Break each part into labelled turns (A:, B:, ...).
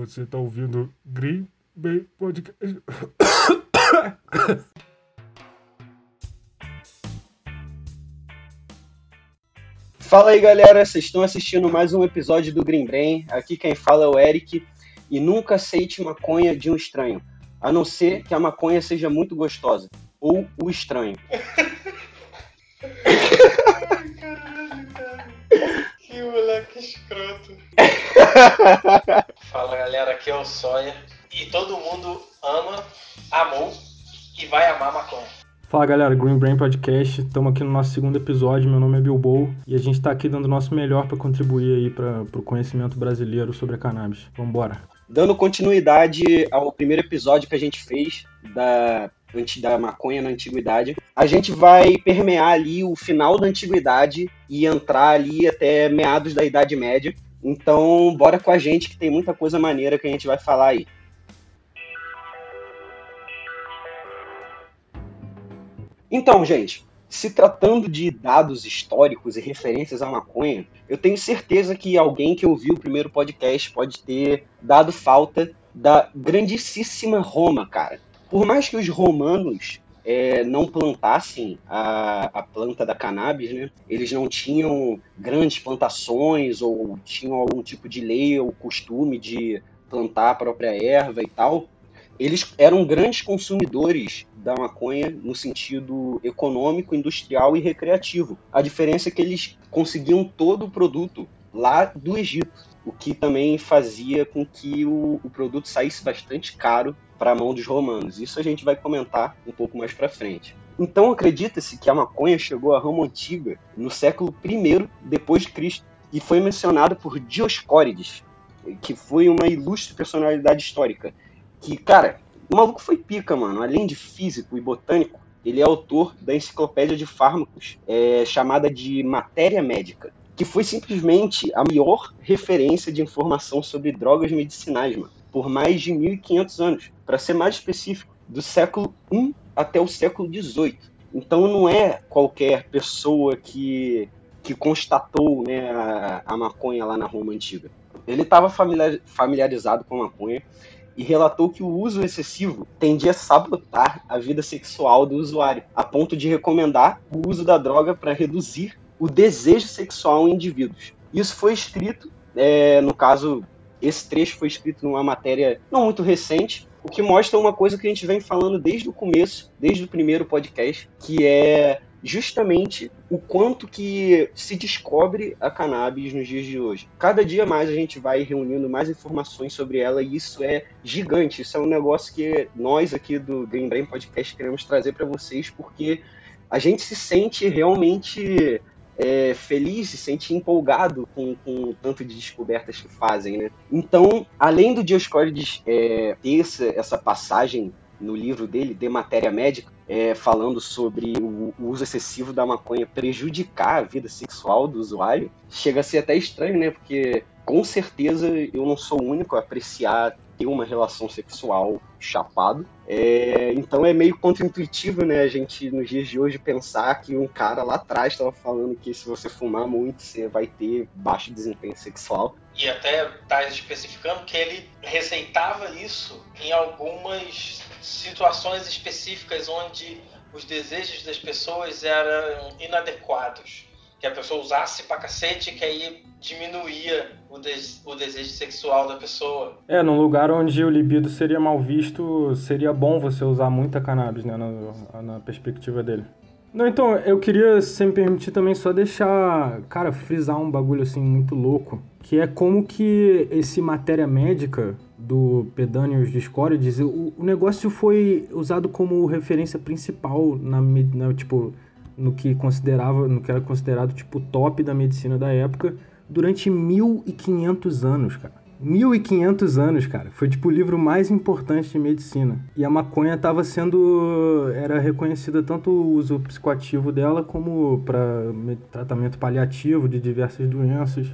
A: Você tá ouvindo Green Bay Podcast.
B: Fala aí, galera. Vocês estão assistindo mais um episódio do Green Brain. Aqui quem fala é o Eric. E nunca aceite maconha de um estranho, a não ser que a maconha seja muito gostosa. Ou o estranho.
C: Que moleque escroto. Galera, aqui é o Sawyer. E todo mundo ama, amou e vai amar maconha.
D: Fala galera, Green Brain Podcast, estamos aqui no nosso segundo episódio, meu nome é Bilbo e a gente está aqui dando o nosso melhor para contribuir aí para o conhecimento brasileiro sobre a cannabis. Vambora!
B: Dando continuidade ao primeiro episódio que a gente fez da, da maconha na antiguidade, a gente vai permear ali o final da antiguidade e entrar ali até meados da Idade Média. Então, bora com a gente que tem muita coisa maneira que a gente vai falar aí. Então, gente, se tratando de dados históricos e referências à maconha, eu tenho certeza que alguém que ouviu o primeiro podcast pode ter dado falta da grandíssima Roma, cara. Por mais que os romanos é, não plantassem a, a planta da cannabis, né? Eles não tinham grandes plantações ou tinham algum tipo de lei ou costume de plantar a própria erva e tal. Eles eram grandes consumidores da maconha no sentido econômico, industrial e recreativo. A diferença é que eles conseguiam todo o produto lá do Egito, o que também fazia com que o, o produto saísse bastante caro para a mão dos romanos. Isso a gente vai comentar um pouco mais para frente. Então acredita-se que a maconha chegou à Roma antiga no século I depois de Cristo e foi mencionada por Dioscórides, que foi uma ilustre personalidade histórica. Que, cara, o maluco foi pica, mano. Além de físico e botânico, ele é autor da enciclopédia de fármacos, é, chamada de Matéria Médica, que foi simplesmente a maior referência de informação sobre drogas medicinais, mano, por mais de 1500 anos. Para ser mais específico, do século I até o século XVIII. Então não é qualquer pessoa que, que constatou né, a, a maconha lá na Roma Antiga. Ele estava familiar, familiarizado com a maconha e relatou que o uso excessivo tendia a sabotar a vida sexual do usuário, a ponto de recomendar o uso da droga para reduzir o desejo sexual em indivíduos. Isso foi escrito, é, no caso, esse trecho foi escrito numa matéria não muito recente, o que mostra uma coisa que a gente vem falando desde o começo, desde o primeiro podcast, que é justamente o quanto que se descobre a cannabis nos dias de hoje. Cada dia mais a gente vai reunindo mais informações sobre ela e isso é gigante. Isso é um negócio que nós aqui do Green Brain Podcast queremos trazer para vocês porque a gente se sente realmente é, feliz, se sente empolgado com, com o tanto de descobertas que fazem, né? Então, além do Dioscórides é, ter essa, essa passagem no livro dele, De Matéria Médica, é, falando sobre o, o, uso excessivo da maconha prejudicar a vida sexual do usuário, chega a ser até estranho, né? Porque com certeza eu não sou o único a apreciar ter uma relação sexual chapado. É, então é meio contraintuitivo, né, a gente nos dias de hoje pensar que um cara lá atrás estava falando que se você fumar muito, você vai ter baixo desempenho sexual.
C: E até tá especificando que ele receitava isso em algumas situações específicas onde os desejos das pessoas eram inadequados. Que a pessoa usasse pra cacete, que aí diminuía o, des o desejo sexual da pessoa.
D: É, num lugar onde o libido seria mal visto, seria bom você usar muita cannabis, né, na, na perspectiva dele. Não, então, eu queria, se me permitir também, só deixar, cara, frisar um bagulho assim muito louco, que é como que esse matéria médica do Pedânios Discordes, o, o negócio foi usado como referência principal na, na, tipo, no que considerava, no que era considerado tipo top da medicina da época durante 1500 anos, cara. 1500 anos, cara. Foi tipo o livro mais importante de medicina. E a maconha estava sendo era reconhecida tanto o uso psicoativo dela como para tratamento paliativo de diversas doenças.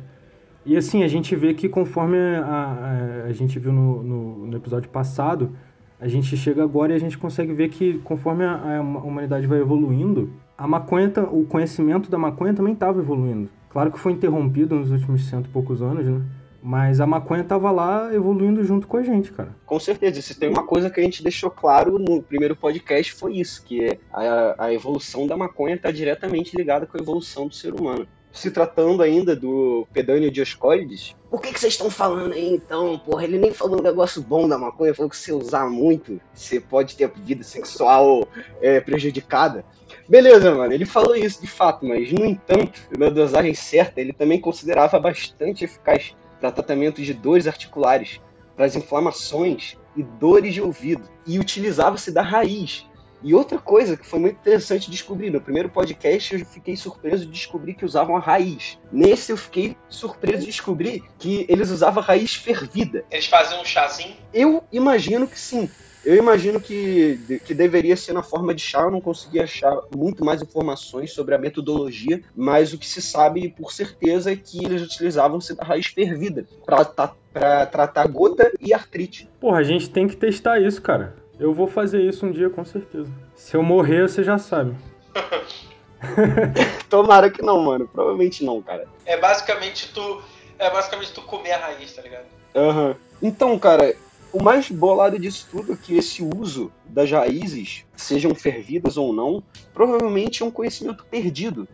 D: E assim, a gente vê que conforme a, a, a gente viu no, no, no, episódio passado, a gente chega agora e a gente consegue ver que conforme a, a humanidade vai evoluindo, a maconha, o conhecimento da maconha também estava evoluindo. Claro que foi interrompido nos últimos cento e poucos anos, né? Mas a maconha tava lá evoluindo junto com a gente, cara.
B: Com certeza. Se tem uma coisa que a gente deixou claro no primeiro podcast foi isso, que a, a evolução da maconha está diretamente ligada com a evolução do ser humano. Se tratando ainda do Pedânio Dioscórides, por que, que vocês estão falando aí então? Porra, ele nem falou um negócio bom da maconha, falou que se usar muito, você pode ter vida sexual é, prejudicada. Beleza, mano, ele falou isso de fato, mas no entanto, na dosagem certa, ele também considerava bastante eficaz para tratamento de dores articulares, para as inflamações e dores de ouvido, e utilizava-se da raiz. E outra coisa que foi muito interessante descobrir, no primeiro podcast eu fiquei surpreso de descobrir que usavam a raiz. Nesse eu fiquei surpreso de descobrir que eles usavam a raiz fervida.
C: Eles faziam um chazinho?
B: Eu imagino que sim. Eu imagino que, que deveria ser na forma de chá, eu não consegui achar muito mais informações sobre a metodologia, mas o que se sabe por certeza é que eles utilizavam-se da raiz fervida para tratar gota e artrite.
D: Porra, a gente tem que testar isso, cara. Eu vou fazer isso um dia com certeza. Se eu morrer, você já sabe.
B: Tomara que não, mano. Provavelmente não, cara.
C: É basicamente tu. É basicamente tu comer a raiz, tá ligado?
B: Aham. Uhum. Então, cara, o mais bolado disso tudo é que esse uso das raízes, sejam fervidas ou não, provavelmente é um conhecimento perdido,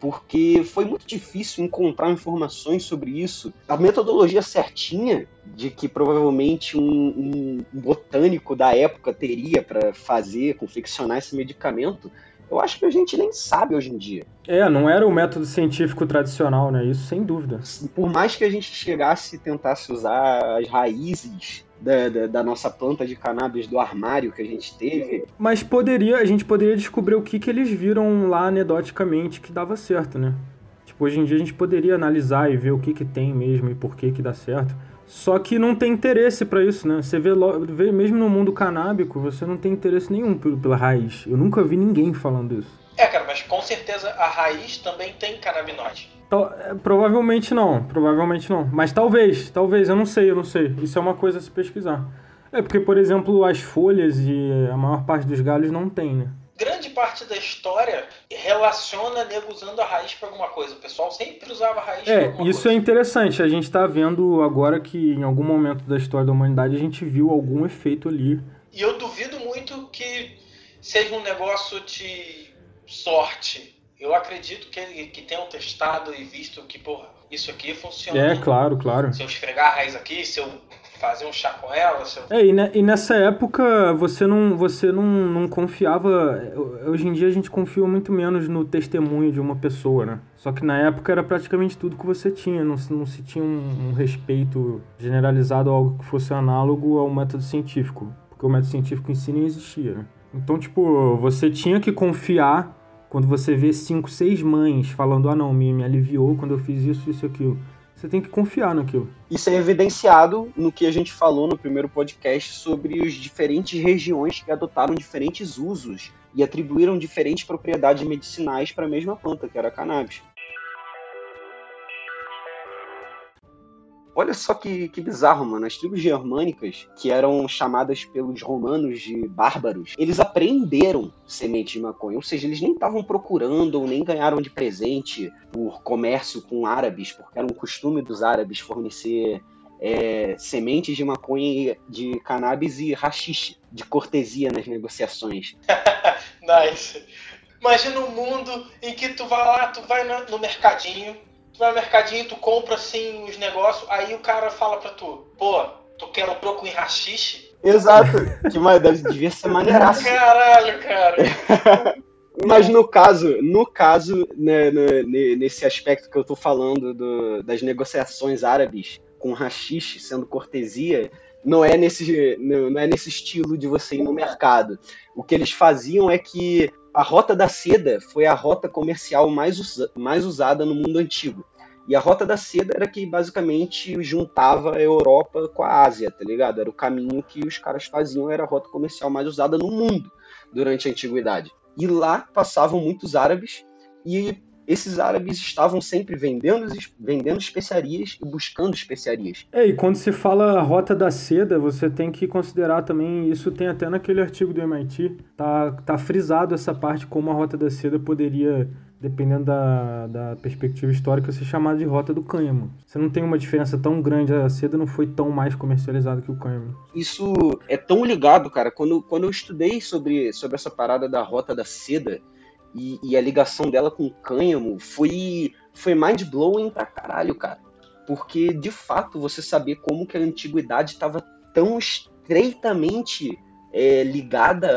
B: porque foi muito difícil encontrar informações sobre isso. A metodologia certinha de que provavelmente um, um botânico da época teria para fazer, confeccionar esse medicamento, eu acho que a gente nem sabe hoje em dia.
D: É, não era o método científico tradicional, né? Isso sem dúvida.
B: Por mais que a gente chegasse e tentasse usar as raízes da, da, da, nossa planta de cannabis do armário que a gente teve.
D: Mas poderia, a gente poderia descobrir o que, que eles viram lá anedoticamente que dava certo, né? Tipo, hoje em dia a gente poderia analisar e ver o que, que tem mesmo e por que, que dá certo. Só que não tem interesse para isso, né? Você vê, vê, mesmo no mundo canábico, você não tem interesse nenhum pela raiz. Eu nunca vi ninguém falando isso.
C: É, cara, mas com certeza a raiz também tem canabinoide.
D: É, provavelmente não, provavelmente não. Mas talvez, talvez, eu não sei, eu não sei. Isso é uma coisa a se pesquisar. É porque, por exemplo, as folhas e a maior parte dos galhos não tem, né?
C: Grande parte da história relaciona nego usando a raiz para alguma coisa. O pessoal sempre usava a raiz
D: é,
C: pra alguma
D: isso
C: coisa.
D: é interessante. A gente está vendo agora que em algum momento da história da humanidade a gente viu algum efeito ali.
C: E eu duvido muito que seja um negócio de sorte eu acredito que, que tenham testado e visto que, porra, isso aqui funciona.
D: É, claro, claro.
C: Se eu esfregar a raiz aqui, se eu fazer um chá com ela. Se eu...
D: É, e, ne, e, nessa época você não, você não, não confiava. Hoje em dia a gente confia muito menos no testemunho de uma pessoa, né? Só que na época era praticamente tudo que você tinha, não, não se tinha um, um respeito generalizado a algo que fosse análogo ao método científico. Porque o método científico em si nem existia, né? Então, tipo, você tinha que confiar quando você vê cinco, seis mães falando, ah não, me, me aliviou quando eu fiz isso, isso e aquilo. Você tem que confiar naquilo.
B: Isso é evidenciado no que a gente falou no primeiro podcast sobre as diferentes regiões que adotaram diferentes usos e atribuíram diferentes propriedades medicinais para a mesma planta, que era a cannabis. Olha só que, que bizarro, mano. As tribos germânicas, que eram chamadas pelos romanos de bárbaros, eles apreenderam semente de maconha. Ou seja, eles nem estavam procurando ou nem ganharam de presente por comércio com árabes, porque era um costume dos árabes fornecer é, sementes de maconha, de cannabis e rachixe, de cortesia nas negociações.
C: nice. Imagina um mundo em que tu vai lá, tu vai no mercadinho, vai no mercadinho, tu compra assim os negócios, aí o cara fala pra tu, pô, tu quer um troco em rachixe?
B: Exato, que mais devia ser maneiraço.
C: Caralho, cara.
B: Mas no caso, no caso, né, no, nesse aspecto que eu tô falando do, das negociações árabes com rachixe sendo cortesia, não é nesse não é nesse estilo de você ir no mercado. O que eles faziam é que a rota da seda foi a rota comercial mais, usa, mais usada no mundo antigo. E a rota da seda era que basicamente juntava a Europa com a Ásia, tá ligado? Era o caminho que os caras faziam, era a rota comercial mais usada no mundo durante a antiguidade. E lá passavam muitos árabes e esses árabes estavam sempre vendendo, vendendo especiarias e buscando especiarias.
D: É, e quando se fala rota da seda, você tem que considerar também, isso tem até naquele artigo do MIT, tá, tá frisado essa parte como a rota da seda poderia dependendo da, da perspectiva histórica, ser chamada de rota do cânhamo. Você não tem uma diferença tão grande, a seda não foi tão mais comercializada que o cânhamo.
B: Isso é tão ligado, cara. Quando, quando eu estudei sobre, sobre essa parada da rota da seda e, e a ligação dela com o cânhamo, foi, foi mind-blowing pra caralho, cara. Porque, de fato, você saber como que a antiguidade estava tão estreitamente é, ligada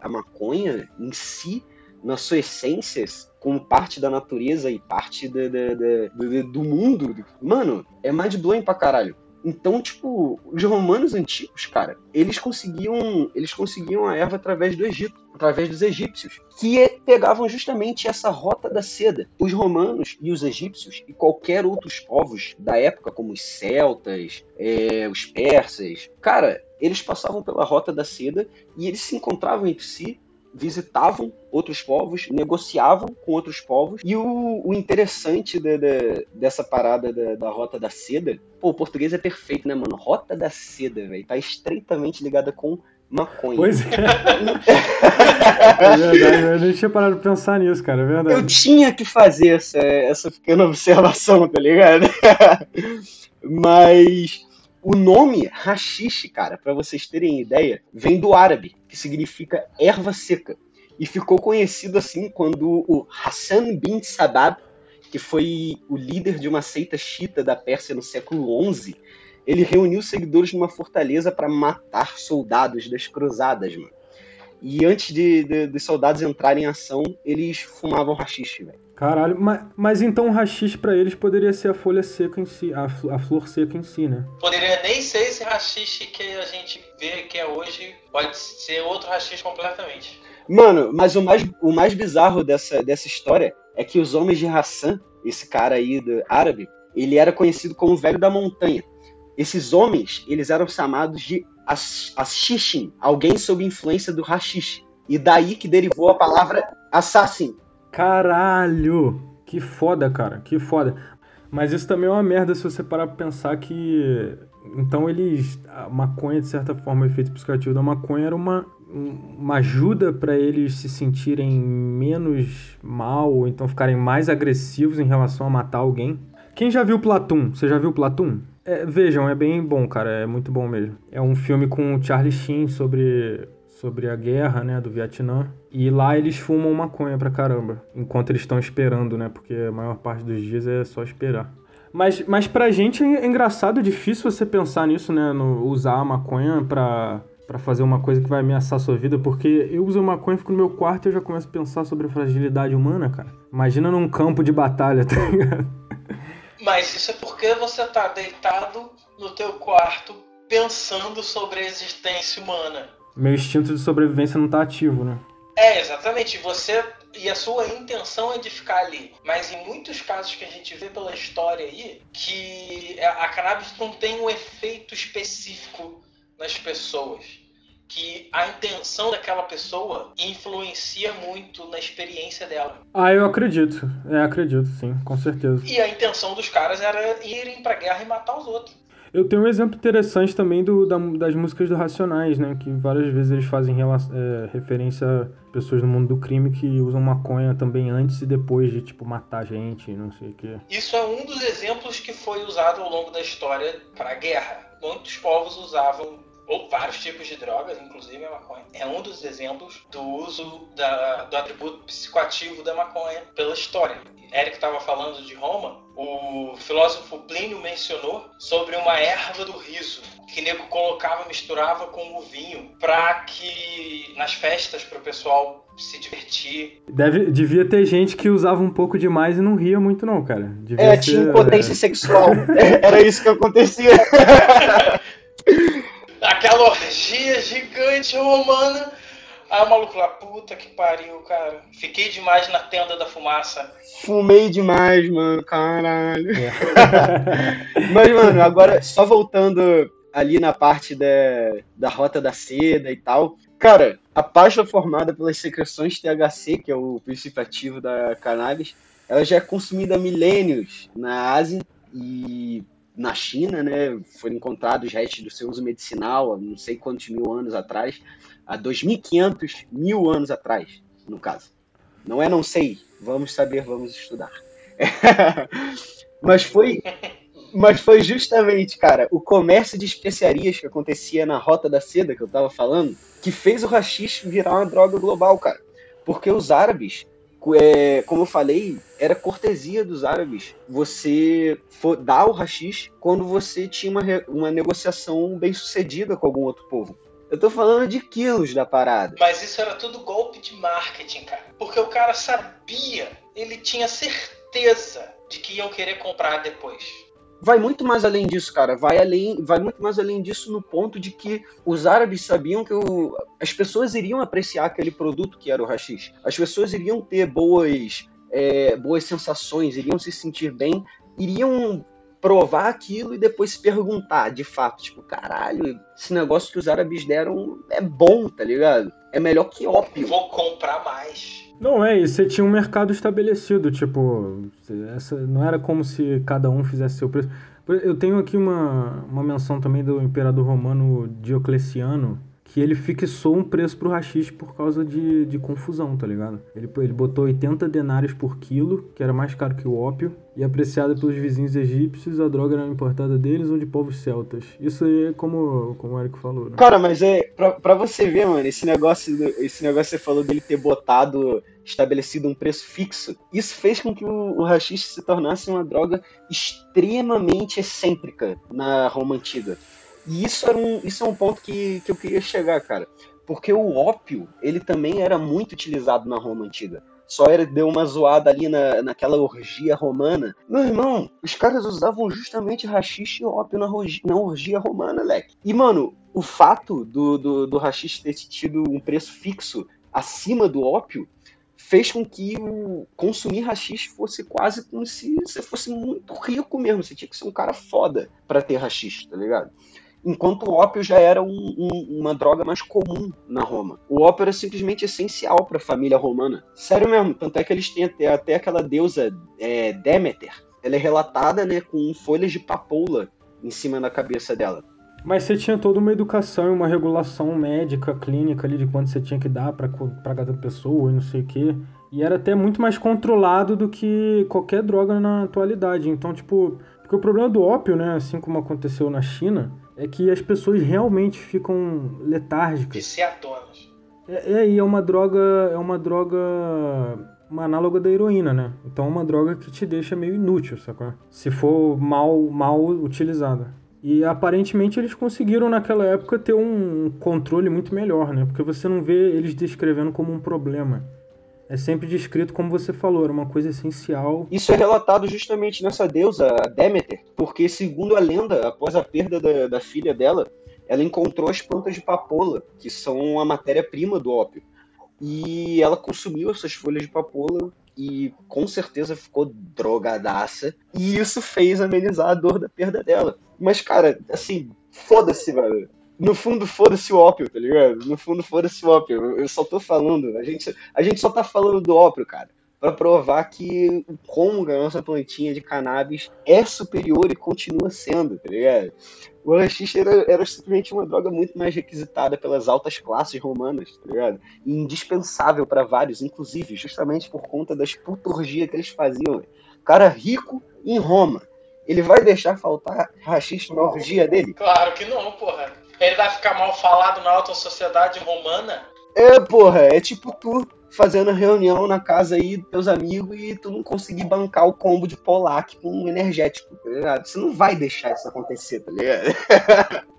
B: à maconha em si, nas suas essências, como parte da natureza e parte da, da, da, do mundo. Mano, é mind blowing pra caralho. Então, tipo, os romanos antigos, cara, eles conseguiam, eles conseguiam a erva através do Egito, através dos egípcios, que pegavam justamente essa rota da seda. Os romanos e os egípcios e qualquer outros povos da época, como os celtas, é, os persas, cara, eles passavam pela rota da seda e eles se encontravam entre si visitavam outros povos, negociavam com outros povos. E o, o interessante de, de, dessa parada da, da, Rota da Seda, pô, o português é perfeito, né, mano? Rota da Seda, velho, tá estreitamente ligada com maconha.
D: Pois é. é verdade, eu nem tinha parado de pensar nisso, cara, é verdade.
B: Eu tinha que fazer essa, essa pequena observação, tá ligado? Mas o nome hashish, cara, para vocês terem ideia, vem do árabe, que significa erva seca. E ficou conhecido assim quando o Hassan bin Sabab, que foi o líder de uma seita chita da Pérsia no século XI, ele reuniu seguidores numa fortaleza para matar soldados das cruzadas, mano. E antes de, de, de soldados entrarem em ação, eles fumavam rachixe, velho.
D: Caralho, mas, mas então o rachixe pra eles poderia ser a folha seca em si, a, a flor seca em si, né?
C: Poderia nem ser esse rachixe que a gente vê que é hoje, pode ser outro rachixe completamente.
B: Mano, mas o mais, o mais bizarro dessa, dessa história é que os homens de Hassan, esse cara aí do árabe, ele era conhecido como o velho da montanha. Esses homens, eles eram chamados de Ashishin, alguém sob influência do hashish. E daí que derivou a palavra assassin,
D: Caralho! Que foda, cara, que foda. Mas isso também é uma merda se você parar pra pensar que. Então eles. A maconha, de certa forma, o efeito psicoativo da maconha era uma, uma ajuda para eles se sentirem menos mal, ou então ficarem mais agressivos em relação a matar alguém. Quem já viu Platum? Você já viu Platum? É, vejam, é bem bom, cara, é muito bom mesmo. É um filme com o Charlie Sheen sobre sobre a guerra, né, do Vietnã. E lá eles fumam maconha pra caramba, enquanto eles estão esperando, né, porque a maior parte dos dias é só esperar. Mas, mas pra gente é engraçado, é difícil você pensar nisso, né, no usar a maconha pra, pra fazer uma coisa que vai ameaçar a sua vida, porque eu uso maconha, fico no meu quarto e eu já começo a pensar sobre a fragilidade humana, cara. Imagina num campo de batalha, tá ligado?
C: Mas isso é porque você tá deitado no teu quarto pensando sobre a existência humana
D: meu instinto de sobrevivência não tá ativo, né?
C: É, exatamente. Você e a sua intenção é de ficar ali. Mas em muitos casos que a gente vê pela história aí, que a cannabis não tem um efeito específico nas pessoas. Que a intenção daquela pessoa influencia muito na experiência dela.
D: Ah, eu acredito. É, acredito, sim, com certeza.
C: E a intenção dos caras era irem pra guerra e matar os outros.
D: Eu tenho um exemplo interessante também do, da, das músicas do Racionais, né? Que várias vezes eles fazem é, referência a pessoas no mundo do crime que usam maconha também antes e depois de, tipo, matar gente, não sei o quê.
C: Isso é um dos exemplos que foi usado ao longo da história para a guerra. Muitos povos usavam ou vários tipos de drogas, inclusive a maconha. É um dos exemplos do uso da, do atributo psicoativo da maconha pela história. Eric estava falando de Roma, o filósofo Plínio mencionou sobre uma erva do riso que nego colocava, misturava com o vinho para que nas festas para o pessoal se divertir.
D: Deve, devia ter gente que usava um pouco demais e não ria muito não, cara. Devia
B: é, ser, tinha impotência é... sexual. Era isso que acontecia.
C: Aquela orgia gigante romana Aí o maluco lá, puta que pariu, cara. Fiquei demais na tenda da fumaça.
B: Fumei demais, mano, caralho. É. Mas, mano, agora, só voltando ali na parte da, da rota da seda e tal. Cara, a pasta formada pelas secreções THC, que é o princípio ativo da cannabis, ela já é consumida há milênios na Ásia e na China, né? Foram encontrados restos do seu uso medicinal há não sei quantos mil anos atrás há 2.500 mil anos atrás, no caso. Não é não sei. Vamos saber, vamos estudar. Mas foi. Mas foi justamente, cara, o comércio de especiarias que acontecia na Rota da Seda, que eu tava falando, que fez o rachixe virar uma droga global, cara. Porque os árabes, é, como eu falei, era cortesia dos árabes você dar o rachixe quando você tinha uma, uma negociação bem sucedida com algum outro povo. Eu tô falando de quilos da parada.
C: Mas isso era tudo golpe de marketing, cara. Porque o cara sabia, ele tinha certeza de que iam querer comprar depois
B: vai muito mais além disso, cara. Vai além, vai muito mais além disso no ponto de que os árabes sabiam que o, as pessoas iriam apreciar aquele produto que era o hashish. As pessoas iriam ter boas, é, boas sensações, iriam se sentir bem, iriam provar aquilo e depois se perguntar, de fato, tipo, caralho, esse negócio que os árabes deram é bom, tá ligado? É melhor que ópio.
C: Vou comprar mais.
D: Não, é, e você tinha um mercado estabelecido, tipo, essa, não era como se cada um fizesse seu preço. Eu tenho aqui uma, uma menção também do imperador romano Diocleciano, que ele fixou um preço pro rachixe por causa de, de confusão, tá ligado? Ele, ele botou 80 denários por quilo, que era mais caro que o ópio, e apreciada pelos vizinhos egípcios, a droga era importada deles ou de povos celtas. Isso aí é como, como o Eric falou, né?
B: Cara, mas é, pra, pra você ver, mano, esse negócio, esse negócio que você falou dele ter botado, estabelecido um preço fixo, isso fez com que o, o rachixe se tornasse uma droga extremamente excêntrica na Roma Antiga. E isso, era um, isso é um ponto que, que eu queria chegar, cara. Porque o ópio, ele também era muito utilizado na Roma Antiga. Só era, deu uma zoada ali na, naquela orgia romana. Meu irmão, os caras usavam justamente rachixe e ópio na, na orgia romana, leque. E, mano, o fato do, do, do rachixe ter tido um preço fixo acima do ópio fez com que o consumir rachixe fosse quase como se você fosse muito rico mesmo. Você tinha que ser um cara foda para ter rachixe, tá ligado? Enquanto o ópio já era um, um, uma droga mais comum na Roma. O ópio era simplesmente essencial para a família romana. Sério mesmo, tanto é que eles têm até, até aquela deusa é, Deméter. Ela é relatada né, com folhas de papoula em cima da cabeça dela.
D: Mas você tinha toda uma educação e uma regulação médica, clínica ali de quanto você tinha que dar para cada pessoa e não sei o quê. E era até muito mais controlado do que qualquer droga na atualidade. Então, tipo, porque o problema do ópio, né, assim como aconteceu na China, é que as pessoas realmente ficam letárgicas.
C: Viciadonas.
D: É, é, e é uma droga, é uma droga, uma análoga da heroína, né? Então é uma droga que te deixa meio inútil, sacou? Se for mal, mal utilizada. E aparentemente eles conseguiram naquela época ter um controle muito melhor, né? Porque você não vê eles descrevendo como um problema é sempre descrito como você falou, era uma coisa essencial.
B: Isso é relatado justamente nessa deusa, Deméter, porque segundo a lenda, após a perda da, da filha dela, ela encontrou as plantas de papoula, que são a matéria-prima do ópio. E ela consumiu essas folhas de papoula e com certeza ficou drogadaça. E isso fez amenizar a dor da perda dela. Mas, cara, assim, foda-se, velho no fundo, foda-se o ópio, tá ligado? No fundo, foda-se o ópio. Eu só tô falando, a gente, a gente só tá falando do ópio, cara, para provar que o Congo, a nossa plantinha de cannabis, é superior e continua sendo, tá ligado? O haxixe era, era simplesmente uma droga muito mais requisitada pelas altas classes romanas, tá ligado? E indispensável para vários, inclusive, justamente por conta das puturgias que eles faziam. Cara rico em Roma, ele vai deixar faltar rachixe na orgia dele?
C: Claro que não, porra. Ele vai ficar mal falado na alta sociedade romana?
B: É, porra, é tipo tu fazendo reunião na casa aí dos teus amigos e tu não conseguir bancar o combo de Polac com um energético, tá ligado? Você não vai deixar isso acontecer, tá ligado?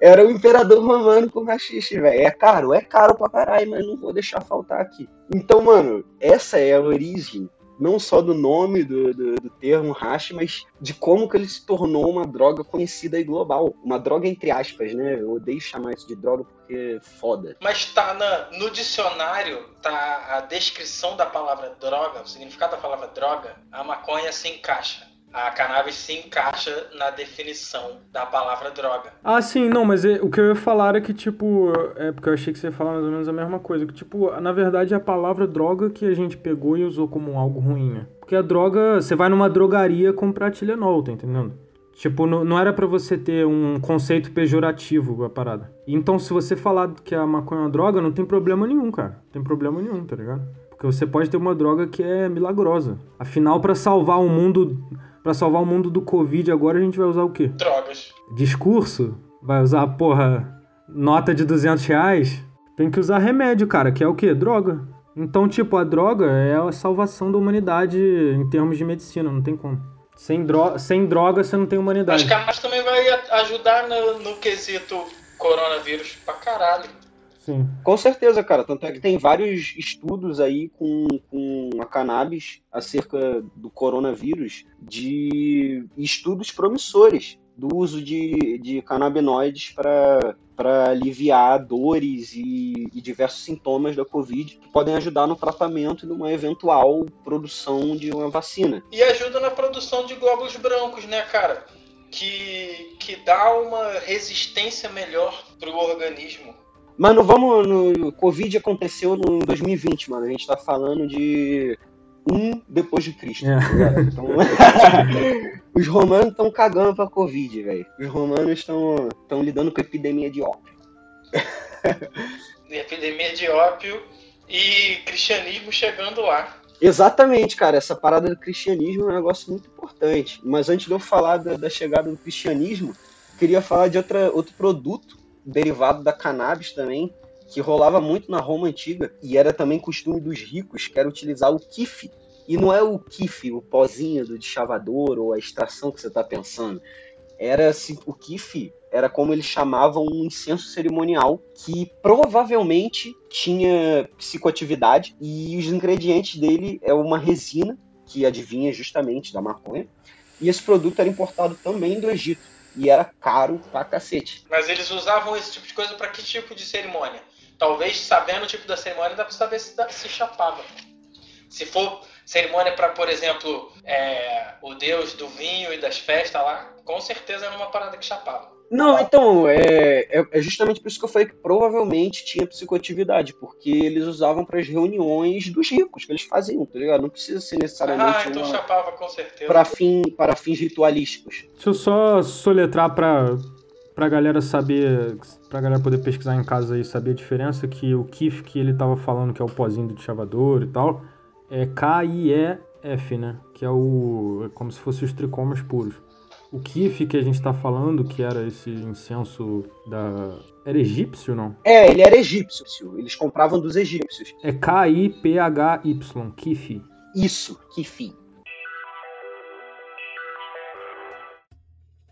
B: Era o imperador romano com rachixe, velho. É caro, é caro pra caralho, mas não vou deixar faltar aqui. Então, mano, essa é a origem não só do nome do, do, do, termo hash, mas de como que ele se tornou uma droga conhecida e global. Uma droga entre aspas, né? Eu odeio chamar isso de droga porque é foda.
C: Mas tá na, no dicionário, tá a descrição da palavra droga, o significado da palavra droga, a maconha se encaixa a cannabis se encaixa na definição da palavra droga.
D: Ah, sim, não, mas é, o que eu ia falar é que, tipo, é porque eu achei que você ia falar mais ou menos a mesma coisa, que, tipo, na verdade é a palavra droga que a gente pegou e usou como algo ruim, né? Porque a droga, você vai numa drogaria comprar Tilenol, tá entendendo? Tipo, não, não era para você ter um conceito pejorativo a parada. Então, se você falar que a maconha é uma droga, não tem problema nenhum, cara. Não tem problema nenhum, tá ligado? Porque você pode ter uma droga que é milagrosa. Afinal, pra salvar o mundo, para salvar o mundo do Covid, agora a gente vai usar o quê?
C: Drogas.
D: Discurso? Vai usar, porra, nota de 200 reais? Tem que usar remédio, cara, que é o quê? Droga. Então, tipo, a droga é a salvação da humanidade em termos de medicina, não tem como. Sem, dro sem droga você não tem humanidade.
C: Mas cannabis também vai ajudar no, no quesito coronavírus pra caralho.
D: Sim.
B: Com certeza, cara. Tanto é que tem vários estudos aí com, com a cannabis acerca do coronavírus, de estudos promissores do uso de, de canabinoides para aliviar dores e, e, diversos sintomas da Covid que podem ajudar no tratamento e numa eventual produção de uma vacina.
C: E ajuda na produção de glóbulos brancos, né, cara? Que, que dá uma resistência melhor para o organismo.
B: Mas não vamos. No, Covid aconteceu no 2020, mano. A gente tá falando de um depois de Cristo. É. Tá então, os romanos estão cagando pra Covid, velho. Os romanos estão lidando com a epidemia de ópio.
C: epidemia de ópio e cristianismo chegando lá.
B: Exatamente, cara. Essa parada do cristianismo é um negócio muito importante. Mas antes de eu falar da, da chegada do cristianismo, queria falar de outra, outro produto derivado da cannabis também, que rolava muito na Roma antiga e era também costume dos ricos, que era utilizar o kiff. E não é o kiff, o pozinho do chavador ou a extração que você está pensando. Era assim, o kiff era como eles chamavam um incenso cerimonial que provavelmente tinha psicoatividade e os ingredientes dele é uma resina que adivinha justamente da maconha. E esse produto era importado também do Egito e era caro pra cacete.
C: Mas eles usavam esse tipo de coisa para que tipo de cerimônia? Talvez sabendo o tipo da cerimônia dá pra saber se, se chapava. Se for cerimônia para, por exemplo, é, o deus do vinho e das festas lá, com certeza era uma parada que chapava.
B: Não, então, é, é, é, justamente por isso que eu falei que provavelmente tinha psicoatividade, porque eles usavam para as reuniões dos ricos, que eles faziam, tá ligado? Não precisa ser necessariamente.
C: Ah, então uma, chapava com certeza.
B: Para fim, para fins ritualísticos.
D: Deixa eu só soletrar para pra galera saber, pra galera poder pesquisar em casa aí, saber a diferença que o KIF que ele tava falando, que é o pozinho do chavador e tal, é K-I-E-F, né? Que é o. É como se fosse os tricomas puros. O kif que a gente tá falando, que era esse incenso da. Era egípcio, não?
B: É, ele era egípcio. Eles compravam dos egípcios.
D: É K-I-P-H-Y, kif.
B: Isso, kif.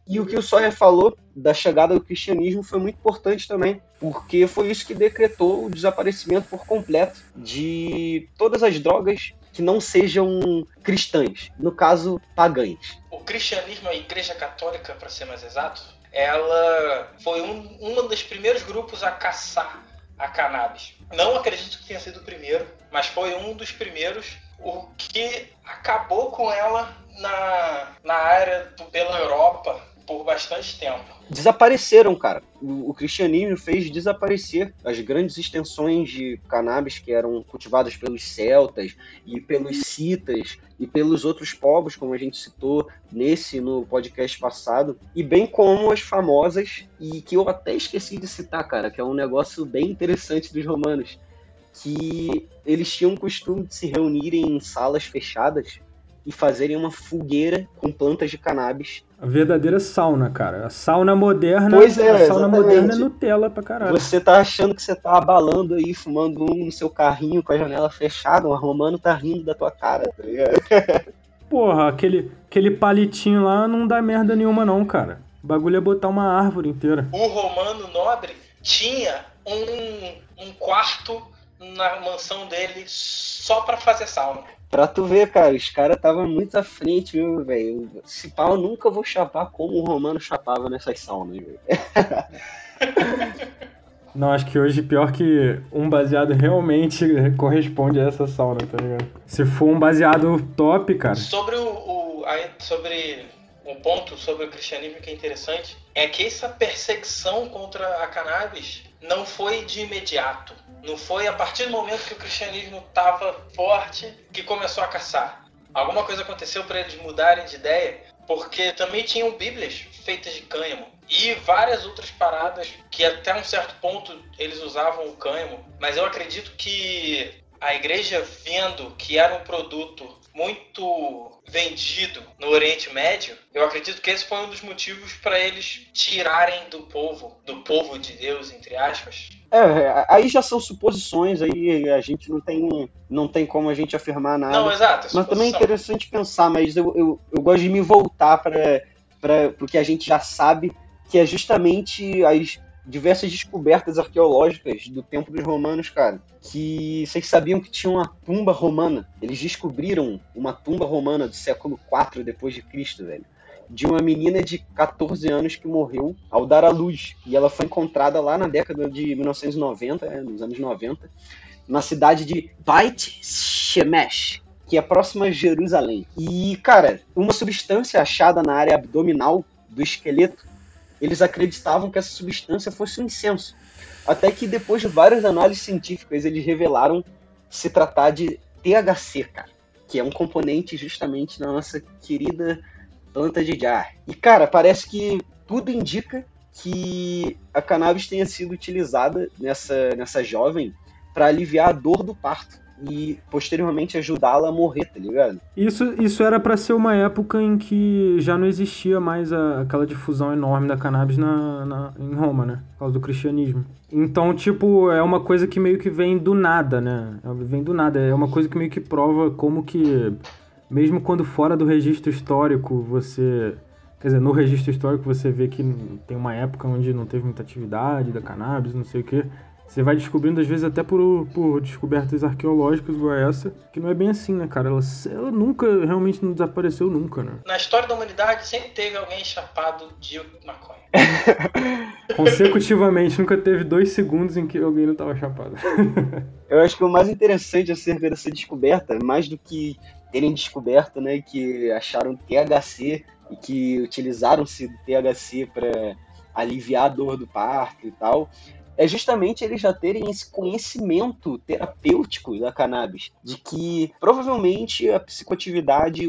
B: E o que o Sawyer falou da chegada do cristianismo foi muito importante também, porque foi isso que decretou o desaparecimento por completo de todas as drogas que não sejam cristãs, no caso, pagãs.
C: Cristianismo, a Igreja Católica, para ser mais exato, ela foi um, um dos primeiros grupos a caçar a cannabis. Não acredito que tenha sido o primeiro, mas foi um dos primeiros, o que acabou com ela na, na área do, pela Europa por bastante tempo.
B: Desapareceram, cara. O, o, cristianismo fez desaparecer as grandes extensões de cannabis que eram cultivadas pelos celtas e pelos citas e pelos outros povos, como a gente citou nesse no podcast passado, e bem como as famosas e que eu até esqueci de citar, cara, que é um negócio bem interessante dos romanos, que eles tinham o costume de se reunirem em salas fechadas e fazerem uma fogueira com plantas de cannabis.
D: A verdadeira sauna, cara. A sauna moderna.
B: Pois é,
D: a sauna exatamente. moderna é Nutella pra caralho.
B: Você tá achando que você tá abalando aí, fumando um no seu carrinho com a janela fechada, o romano tá rindo da tua cara, tá ligado?
D: Porra, aquele, aquele palitinho lá não dá merda nenhuma, não, cara. O bagulho é botar uma árvore inteira.
C: O romano nobre tinha um, um quarto na mansão dele só para fazer sauna.
B: Pra tu ver, cara, os caras estavam muito à frente, viu, velho? Se pau, eu nunca vou chapar como o Romano chapava nessas saunas, velho.
D: Não, acho que hoje pior que um baseado realmente corresponde a essa sauna, tá ligado? Se for um baseado top, cara.
C: Sobre o, o sobre um ponto sobre o cristianismo que é interessante é que essa perseguição contra a cannabis não foi de imediato. Não foi a partir do momento que o cristianismo estava forte que começou a caçar. Alguma coisa aconteceu para eles mudarem de ideia, porque também tinham bíblias feitas de cânhamo e várias outras paradas que até um certo ponto eles usavam o cânhamo, mas eu acredito que a igreja vendo que era um produto muito vendido no Oriente Médio, eu acredito que esse foi um dos motivos para eles tirarem do povo, do povo de Deus, entre aspas.
B: É, aí já são suposições, aí a gente não tem, não tem como a gente afirmar nada.
C: Não, exato.
B: Mas também é interessante pensar, mas eu, eu, eu gosto de me voltar para o que a gente já sabe, que é justamente as diversas descobertas arqueológicas do tempo dos romanos, cara. Que vocês sabiam que tinha uma tumba romana. Eles descobriram uma tumba romana do século IV depois de Cristo, velho. De uma menina de 14 anos que morreu ao dar à luz. E ela foi encontrada lá na década de 1990, é, nos anos 90, na cidade de Beit Shemesh, que é próxima a Jerusalém. E, cara, uma substância achada na área abdominal do esqueleto eles acreditavam que essa substância fosse um incenso. Até que depois de várias análises científicas, eles revelaram se tratar de THC, cara, que é um componente justamente da nossa querida planta de jar. E cara, parece que tudo indica que a cannabis tenha sido utilizada nessa, nessa jovem para aliviar a dor do parto e posteriormente ajudá-la a morrer, tá ligado?
D: Isso, isso era para ser uma época em que já não existia mais a, aquela difusão enorme da cannabis na, na, em Roma, né? Por causa do cristianismo. Então, tipo, é uma coisa que meio que vem do nada, né? Vem do nada. É uma coisa que meio que prova como que, mesmo quando fora do registro histórico, você. Quer dizer, no registro histórico você vê que tem uma época onde não teve muita atividade da cannabis, não sei o quê. Você vai descobrindo, às vezes, até por, por descobertas arqueológicas igual essa, que não é bem assim, né, cara? Ela, ela nunca, realmente não desapareceu nunca, né?
C: Na história da humanidade sempre teve alguém chapado de maconha.
D: Consecutivamente, nunca teve dois segundos em que alguém não estava chapado.
B: Eu acho que o mais interessante acerca dessa descoberta, mais do que terem descoberto, né, que acharam THC e que utilizaram-se do THC para aliviar a dor do parto e tal, é justamente eles já terem esse conhecimento terapêutico da cannabis, de que provavelmente a psicoatividade,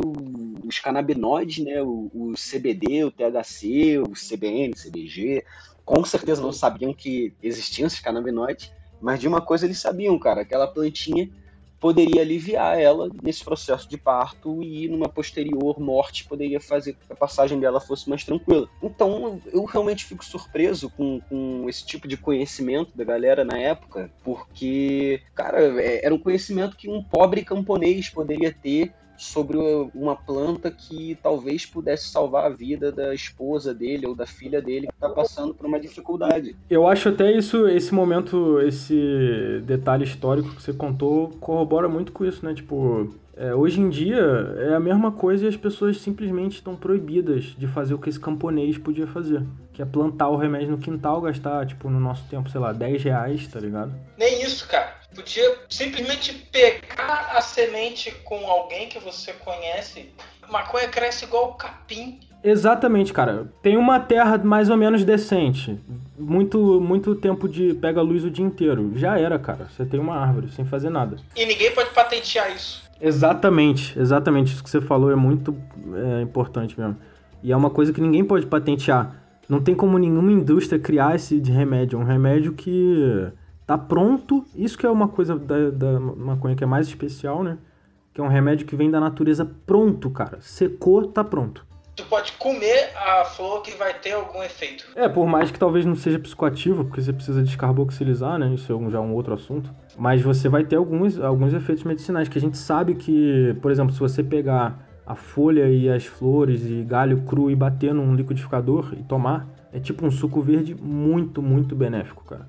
B: os canabinoides, né, o, o, CBD, o THC, o CBN, CBG, com certeza não sabiam que existiam esses canabinoides, mas de uma coisa eles sabiam, cara, aquela plantinha poderia aliviar ela nesse processo de parto e numa posterior morte poderia fazer que a passagem dela fosse mais tranquila. Então eu realmente fico surpreso com, com esse tipo de conhecimento da galera na época, porque, cara, é, era um conhecimento que um pobre camponês poderia ter sobre uma planta que talvez pudesse salvar a vida da esposa dele ou da filha dele que está passando por uma dificuldade.
D: Eu acho até isso, esse momento, esse detalhe histórico que você contou corrobora muito com isso, né? Tipo, é, hoje em dia é a mesma coisa e as pessoas simplesmente estão proibidas de fazer o que esse camponês podia fazer. Que é plantar o remédio no quintal, gastar, tipo, no nosso tempo, sei lá, 10 reais, tá ligado?
C: Nem isso, cara. Podia simplesmente pegar a semente com alguém que você conhece. Maconha cresce igual o capim.
D: Exatamente, cara. Tem uma terra mais ou menos decente. Muito, muito tempo de pega luz o dia inteiro. Já era, cara. Você tem uma árvore sem fazer nada.
C: E ninguém pode patentear isso.
D: Exatamente, exatamente. Isso que você falou é muito é, importante mesmo. E é uma coisa que ninguém pode patentear. Não tem como nenhuma indústria criar esse de remédio. É um remédio que tá pronto. Isso que é uma coisa da, da maconha que é mais especial, né? Que é um remédio que vem da natureza pronto, cara. Secou, tá pronto.
C: Tu pode comer a flor que vai ter algum efeito.
D: É, por mais que talvez não seja psicoativo, porque você precisa descarboxilizar, né? Isso é já um outro assunto. Mas você vai ter alguns, alguns efeitos medicinais que a gente sabe que, por exemplo, se você pegar a folha e as flores e galho cru e bater num liquidificador e tomar, é tipo um suco verde muito, muito benéfico, cara.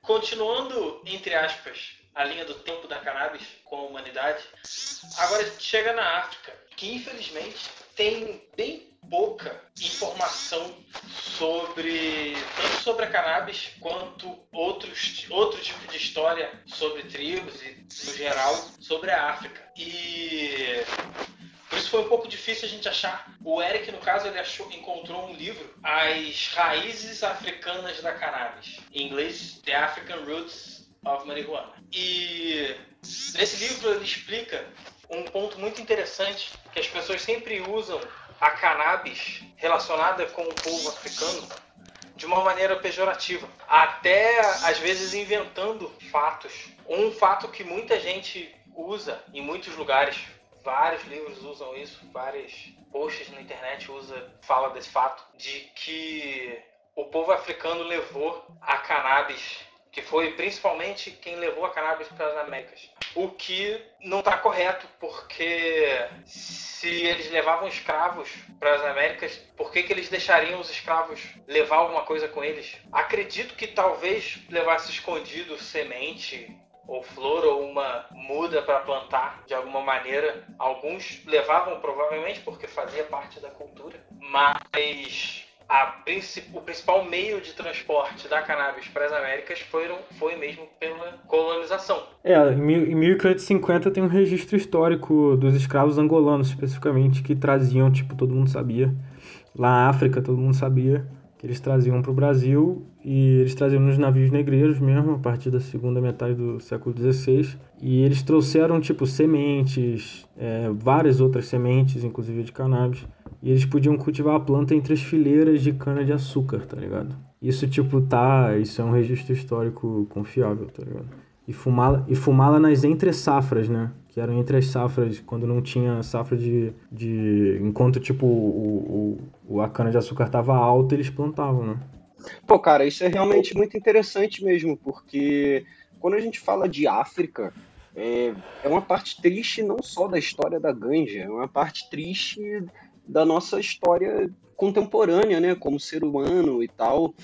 C: Continuando, entre aspas, a linha do tempo da cannabis com a humanidade, agora chega na África, que infelizmente tem bem pouca informação sobre tanto sobre a cannabis quanto outros outro tipo de história sobre tribos e no geral sobre a África e por isso foi um pouco difícil a gente achar. O Eric, no caso, ele achou, encontrou um livro, As Raízes Africanas da Cannabis. Em inglês, The African Roots of Marijuana. E nesse livro ele explica um ponto muito interessante que as pessoas sempre usam a cannabis relacionada com o povo africano de uma maneira pejorativa, até às vezes inventando fatos. Um fato que muita gente usa em muitos lugares, vários livros usam isso, vários posts na internet usa fala desse fato de que o povo africano levou a cannabis que foi principalmente quem levou a cannabis para as Américas. O que não está correto, porque se eles levavam escravos para as Américas, por que, que eles deixariam os escravos levar alguma coisa com eles? Acredito que talvez levasse escondido semente ou flor ou uma muda para plantar de alguma maneira. Alguns levavam provavelmente porque fazia parte da cultura, mas a, o principal meio de transporte da cannabis para as Américas foram, foi mesmo pela colonização.
D: É, em 1550 tem um registro histórico dos escravos angolanos, especificamente, que traziam, tipo, todo mundo sabia, lá na África todo mundo sabia, que eles traziam para o Brasil e eles traziam nos navios negreiros mesmo, a partir da segunda metade do século XVI. E eles trouxeram, tipo, sementes, é, várias outras sementes, inclusive de cannabis. E eles podiam cultivar a planta entre as fileiras de cana-de-açúcar, tá ligado? Isso, tipo, tá... Isso é um registro histórico confiável, tá ligado? E fumá-la e fumá nas entre-safras, né? Que eram entre as safras, quando não tinha safra de... de enquanto, tipo, o, o, a cana-de-açúcar tava alta, eles plantavam, né?
B: Pô, cara, isso é realmente muito interessante mesmo, porque quando a gente fala de África, é, é uma parte triste não só da história da ganja, é uma parte triste da nossa história contemporânea, né, como ser humano e tal.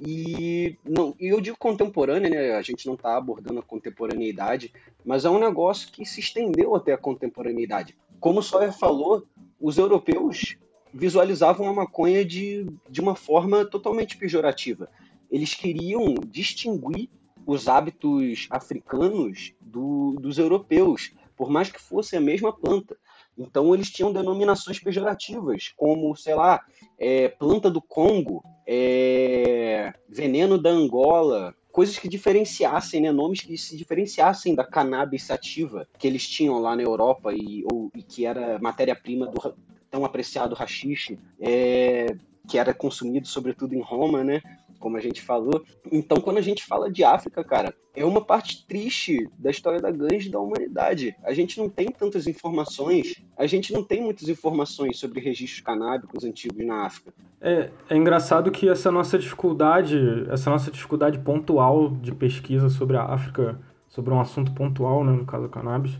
B: E, não, e eu digo contemporânea, né, a gente não está abordando a contemporaneidade, mas é um negócio que se estendeu até a contemporaneidade. Como o Sawyer falou, os europeus visualizavam a maconha de, de uma forma totalmente pejorativa. Eles queriam distinguir os hábitos africanos do, dos europeus, por mais que fosse a mesma planta. Então eles tinham denominações pejorativas, como, sei lá, é, planta do Congo, é, veneno da Angola, coisas que diferenciassem, né, nomes que se diferenciassem da cannabis sativa que eles tinham lá na Europa e, ou, e que era matéria-prima do tão apreciado rachixe, é, que era consumido sobretudo em Roma, né? Como a gente falou. Então, quando a gente fala de África, cara, é uma parte triste da história da ganja da humanidade. A gente não tem tantas informações, a gente não tem muitas informações sobre registros canábicos antigos na África.
D: É, é engraçado que essa nossa dificuldade, essa nossa dificuldade pontual de pesquisa sobre a África, sobre um assunto pontual, né, no caso do cannabis,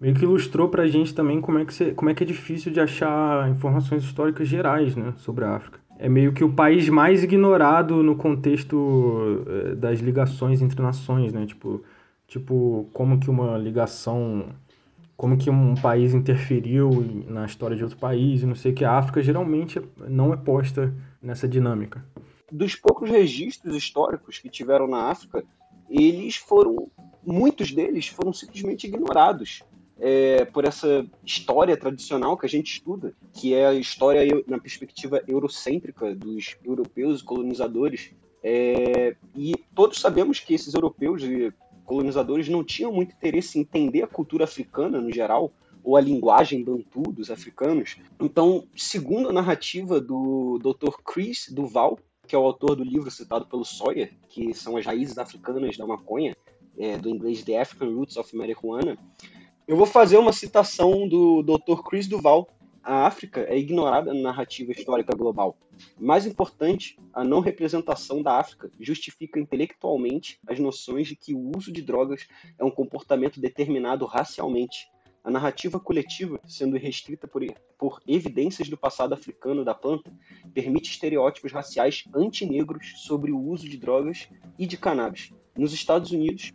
D: meio que ilustrou pra gente também como é que, como é, que é difícil de achar informações históricas gerais, né, sobre a África é meio que o país mais ignorado no contexto eh, das ligações entre nações, né? Tipo, tipo como que uma ligação, como que um país interferiu na história de outro país, e não sei que a África geralmente não é posta nessa dinâmica.
B: Dos poucos registros históricos que tiveram na África, eles foram, muitos deles foram simplesmente ignorados é, por essa história tradicional que a gente estuda, que é a história na perspectiva eurocêntrica dos europeus colonizadores. É, e todos sabemos que esses europeus e colonizadores não tinham muito interesse em entender a cultura africana no geral, ou a linguagem bantu dos africanos. Então, segundo a narrativa do Dr. Chris Duval, que é o autor do livro citado pelo Sawyer, que são as raízes africanas da maconha, é, do inglês The African Roots of Marijuana, eu vou fazer uma citação do Dr. Chris Duval. A África é ignorada na narrativa histórica global. Mais importante, a não representação da África justifica intelectualmente as noções de que o uso de drogas é um comportamento determinado racialmente. A narrativa coletiva, sendo restrita por, por evidências do passado africano da planta, permite estereótipos raciais antinegros sobre o uso de drogas e de cannabis, nos Estados Unidos,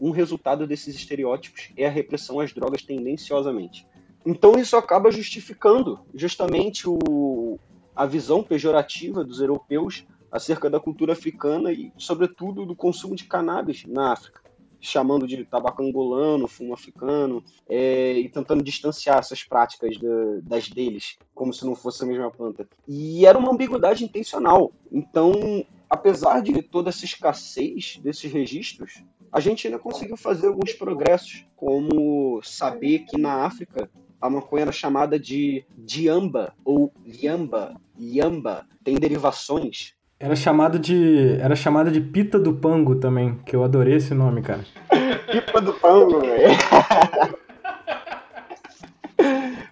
B: um, resultado desses estereótipos é a repressão às drogas tendenciosamente. Então isso acaba justificando justamente o, a visão pejorativa dos europeus acerca da cultura africana e, sobretudo, do consumo de cannabis na África, chamando de tabaco angolano, fumo africano, é, e tentando distanciar essas práticas das deles, como se não fosse a mesma planta. E era uma ambiguidade intencional. Então, apesar de toda essa escassez desses registros, a gente ainda conseguiu fazer alguns progressos, como saber que na África a maconha era chamada de diamba ou liamba, yamba, tem derivações
D: Era chamado de. Era chamado de Pita do Pango também, que eu adorei esse nome, cara.
B: Pipa do Pango, velho.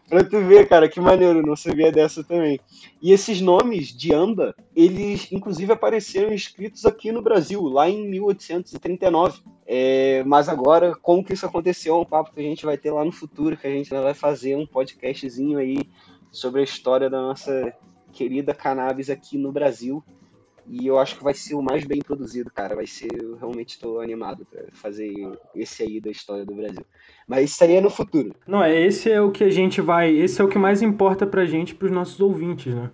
B: pra tu ver, cara, que maneiro, não sabia dessa também. E esses nomes de amba, eles inclusive apareceram escritos aqui no Brasil, lá em 1839. É, mas agora, como que isso aconteceu, é um papo que a gente vai ter lá no futuro, que a gente vai fazer um podcastzinho aí sobre a história da nossa querida cannabis aqui no Brasil. E eu acho que vai ser o mais bem produzido, cara. Vai ser. Eu realmente estou animado para fazer esse aí da história do Brasil. Mas isso aí é no futuro.
D: Não, é esse é o que a gente vai. Esse é o que mais importa pra gente, pros nossos ouvintes, né?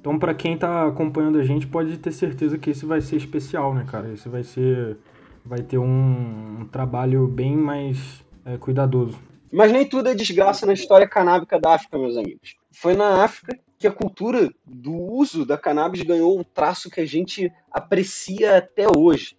D: Então, para quem tá acompanhando a gente, pode ter certeza que esse vai ser especial, né, cara? Esse vai ser. Vai ter um, um trabalho bem mais é, cuidadoso.
B: Mas nem tudo é desgraça na história canábica da África, meus amigos. Foi na África que a cultura do uso da cannabis ganhou o traço que a gente aprecia até hoje,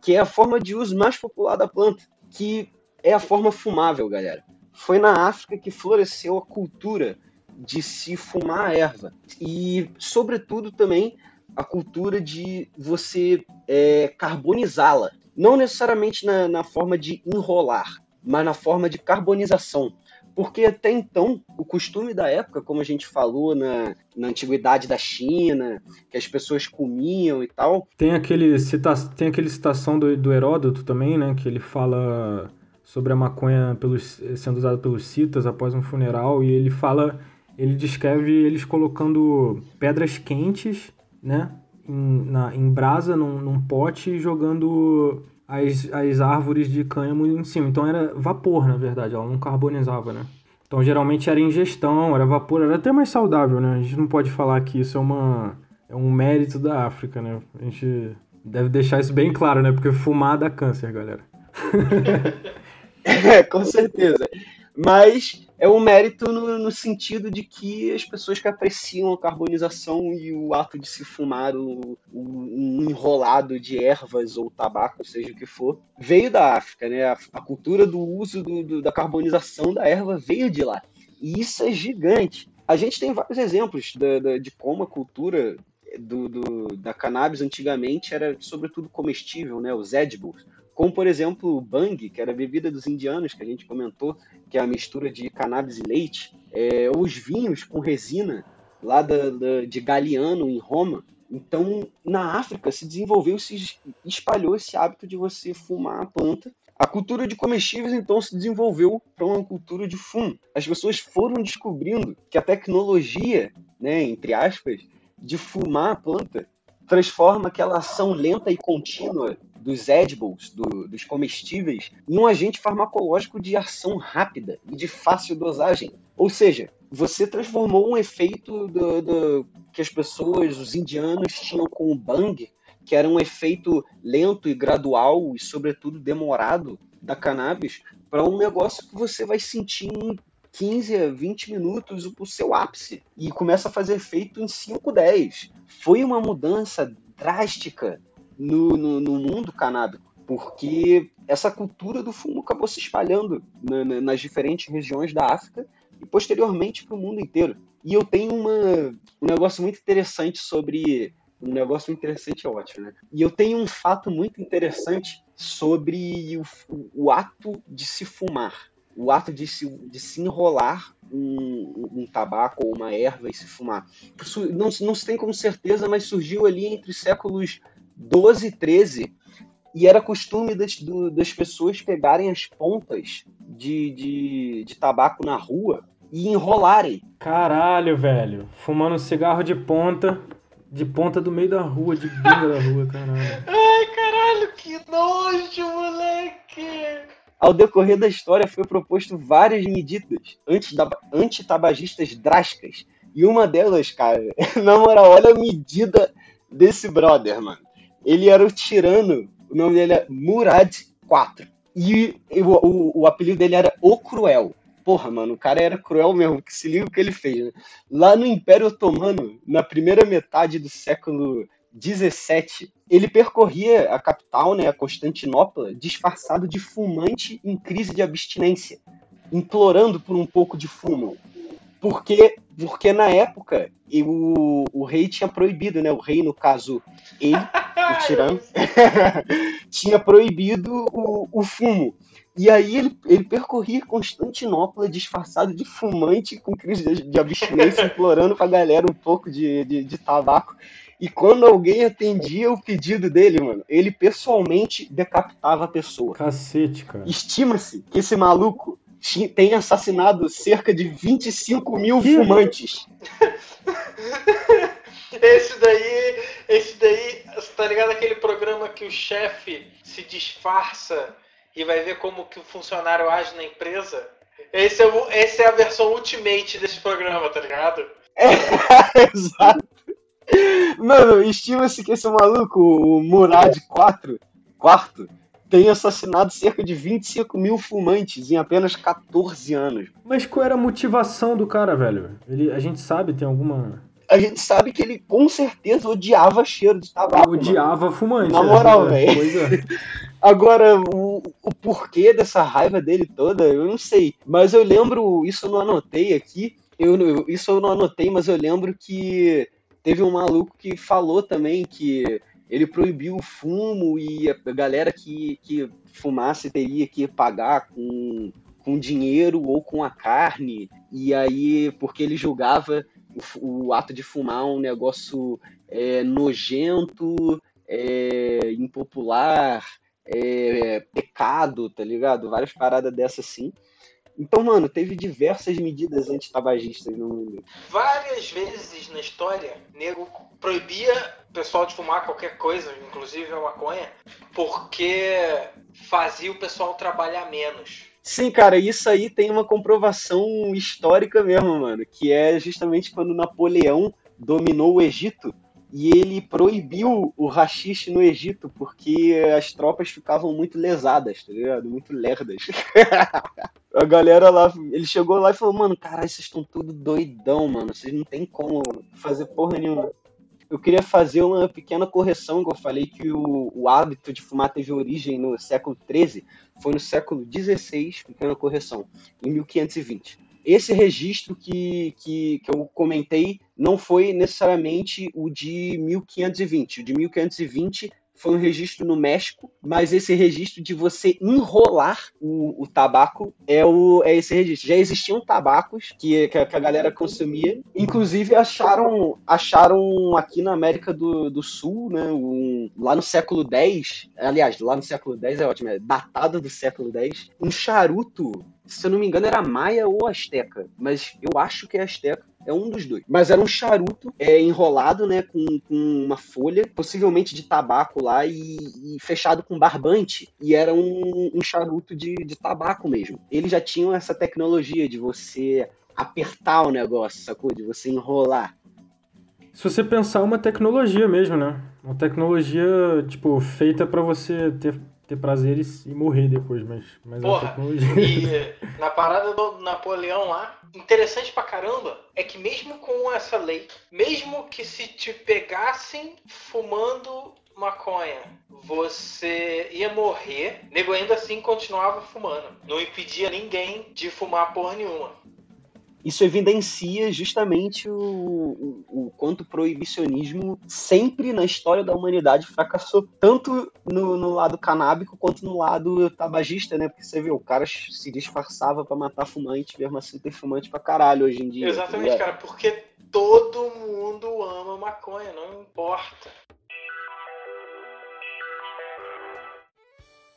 B: que é a forma de uso mais popular da planta, que é a forma fumável, galera. Foi na África que floresceu a cultura de se fumar a erva e, sobretudo, também a cultura de você é, carbonizá-la, não necessariamente na, na forma de enrolar, mas na forma de carbonização. Porque até então, o costume da época, como a gente falou na, na antiguidade da China, que as pessoas comiam e tal.
D: Tem aquele, cita, tem aquele citação do, do Heródoto também, né? Que ele fala sobre a maconha pelos, sendo usada pelos citas após um funeral, e ele fala, ele descreve eles colocando pedras quentes, né? Em, na, em brasa num, num pote e jogando as, as árvores de cânhamo em cima. Então era vapor, na verdade, ela não carbonizava, né? Então geralmente era ingestão, era vapor, era até mais saudável, né? A gente não pode falar que isso é uma é um mérito da África, né? A gente deve deixar isso bem claro, né? Porque fumar dá câncer, galera.
B: é, com certeza. Mas é um mérito no, no, sentido de que as pessoas que apreciam a carbonização e o ato de se fumar o, o, um enrolado de ervas ou tabaco, seja o que for, veio da África, né? A, a cultura do uso do, do, da carbonização da erva veio de lá. E isso é gigante. A gente tem vários exemplos da, da, de como a cultura do, do, da cannabis antigamente era sobretudo comestível, né? Os edibles como por exemplo o bang, que era a bebida dos indianos, que a gente comentou, que é a mistura de cannabis e leite, é, os vinhos com resina, lá da, da, de Galiano, em Roma. Então, na África se desenvolveu, se espalhou esse hábito de você fumar a planta. A cultura de comestíveis, então, se desenvolveu para uma cultura de fumo. As pessoas foram descobrindo que a tecnologia, né, entre aspas, de fumar a planta transforma aquela ação lenta e contínua dos edibles, do, dos comestíveis, em um agente farmacológico de ação rápida e de fácil dosagem. Ou seja, você transformou um efeito do, do, que as pessoas, os indianos, tinham com o bang, que era um efeito lento e gradual e, sobretudo, demorado da cannabis, para um negócio que você vai sentir em 15 a 20 minutos o seu ápice e começa a fazer efeito em 5, 10. Foi uma mudança drástica no, no, no mundo canábico, porque essa cultura do fumo acabou se espalhando na, na, nas diferentes regiões da África e posteriormente para o mundo inteiro. E eu tenho uma, um negócio muito interessante sobre. Um negócio interessante é ótimo, né? E eu tenho um fato muito interessante sobre o, o ato de se fumar. O ato de se, de se enrolar um, um, tabaco ou uma erva e se fumar. Não, não se tem como certeza, mas surgiu ali entre os séculos 12 e 13, e era costume das, do, das pessoas pegarem as pontas de, de, de tabaco na rua e enrolarem.
D: Caralho, velho. Fumando cigarro de ponta, de ponta do meio da rua, de binga da rua, caralho.
C: Ai, caralho, que nojo, moleque!
B: Ao decorrer da história foi proposto várias medidas antitabagistas drásticas. E uma delas, cara, na moral, olha a medida desse brother, mano. Ele era o tirano, o nome dele é Murad IV. E o, o, o apelido dele era O Cruel. Porra, mano, o cara era cruel mesmo, que se liga o que ele fez. Né? Lá no Império Otomano, na primeira metade do século 17, ele percorria a capital, né, a Constantinopla, disfarçado de fumante em crise de abstinência, implorando por um pouco de fumo. Porque porque na época e o, o rei tinha proibido, né? O rei, no caso, ele, o tirano, tinha proibido o, o fumo. E aí ele, ele percorria Constantinopla disfarçado de fumante, com crise de, de abstinência, implorando pra galera um pouco de, de, de tabaco. E quando alguém atendia o pedido dele, mano, ele pessoalmente decapitava a pessoa.
D: Cacete, cara.
B: Estima-se que esse maluco tem assassinado cerca de 25 mil
D: Que?
B: fumantes.
C: Esse daí, esse daí, tá ligado aquele programa que o chefe se disfarça e vai ver como que o funcionário age na empresa? Esse é, o, esse é a versão ultimate desse programa, tá ligado?
B: Exato. Mano, estima-se que esse maluco, o Murad 4, quarto, tem assassinado cerca de 25 mil fumantes em apenas 14 anos.
D: Mas qual era a motivação do cara, velho? Ele, a gente sabe, tem alguma.
B: A gente sabe que ele com certeza odiava cheiro de tabaco. mano.
D: Odiava fumante.
B: Na
D: né?
B: moral,
D: É,
B: velho.
D: É.
B: Agora, o, o porquê dessa raiva dele toda, eu não sei. Mas eu lembro, isso eu não anotei aqui. Eu, eu- isso eu não anotei, mas eu lembro que teve um maluco que falou também que ele proibiu o fumo e a galera que, que fumasse teria que pagar com, com dinheiro ou com a carne. E aí, porque ele julgava o, o ato de fumar um negócio é, nojento, é, impopular, é, pecado, tá ligado? Várias paradas dessas assim. Então, mano, teve diversas medidas antitabagistas no mundo.
C: Várias vezes na história, nego proibia o pessoal de fumar qualquer coisa, inclusive a maconha, porque fazia o pessoal trabalhar menos.
B: Sim, cara, isso aí tem uma comprovação histórica mesmo, mano, que é justamente quando Napoleão dominou o Egito e ele proibiu o rachixe no Egito porque as tropas ficavam muito lesadas, tá ligado? Muito lerdas. A galera lá, ele chegou lá e falou, mano, caralho, vocês estão tudo doidão, mano, vocês não tem como fazer porra nenhuma. Eu queria fazer uma pequena correção, que eu falei que o, o hábito de fumar teve origem no século XIII, foi no século XVI, pequena correção, em 1520. Esse registro que, que, que eu comentei não foi necessariamente o de 1520. O de 1520 foi um registro no México, mas esse registro de você enrolar o, o tabaco é, o, é esse registro. Já existiam tabacos que, que, a, que a galera consumia, inclusive acharam, acharam aqui na América do, do Sul, né, um, lá no século X, aliás, lá no século X é ótimo, é datado do século X, um charuto, se eu não me engano era maia ou asteca, mas eu acho que é asteca, é um dos dois. Mas era um charuto é, enrolado, né, com, com uma folha, possivelmente de tabaco lá, e, e fechado com barbante. E era um, um charuto de, de tabaco mesmo. Eles já tinham essa tecnologia de você apertar o negócio, sacou? De você enrolar.
D: Se você pensar, é uma tecnologia mesmo, né? Uma tecnologia, tipo, feita pra você ter, ter prazeres e morrer depois, mas, mas é
C: Porra,
D: tecnologia.
C: E na parada do Napoleão lá, interessante pra caramba é que mesmo com essa lei, mesmo que se te pegassem fumando maconha, você ia morrer, nego ainda assim continuava fumando. Não impedia ninguém de fumar porra nenhuma.
B: Isso evidencia justamente o, o, o quanto o proibicionismo sempre na história da humanidade fracassou, tanto no, no lado canábico quanto no lado tabagista, né? Porque você vê, o cara se disfarçava pra matar fumante, mesmo assim tem fumante pra caralho hoje em dia. tá
C: Exatamente,
B: ligado?
C: cara, porque todo mundo ama maconha, não importa.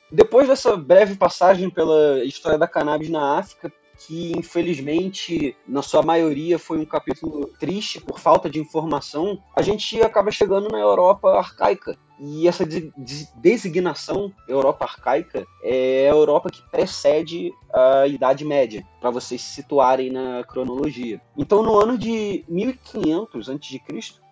B: Depois dessa breve passagem pela história da cannabis na África, que infelizmente, na sua maioria, foi um capítulo triste por falta de informação, a gente acaba chegando na Europa arcaica. E essa de- de- designação Europa arcaica é a Europa que precede a Idade Média, para vocês se situarem na cronologia. Então, no ano de 1500 a.C.,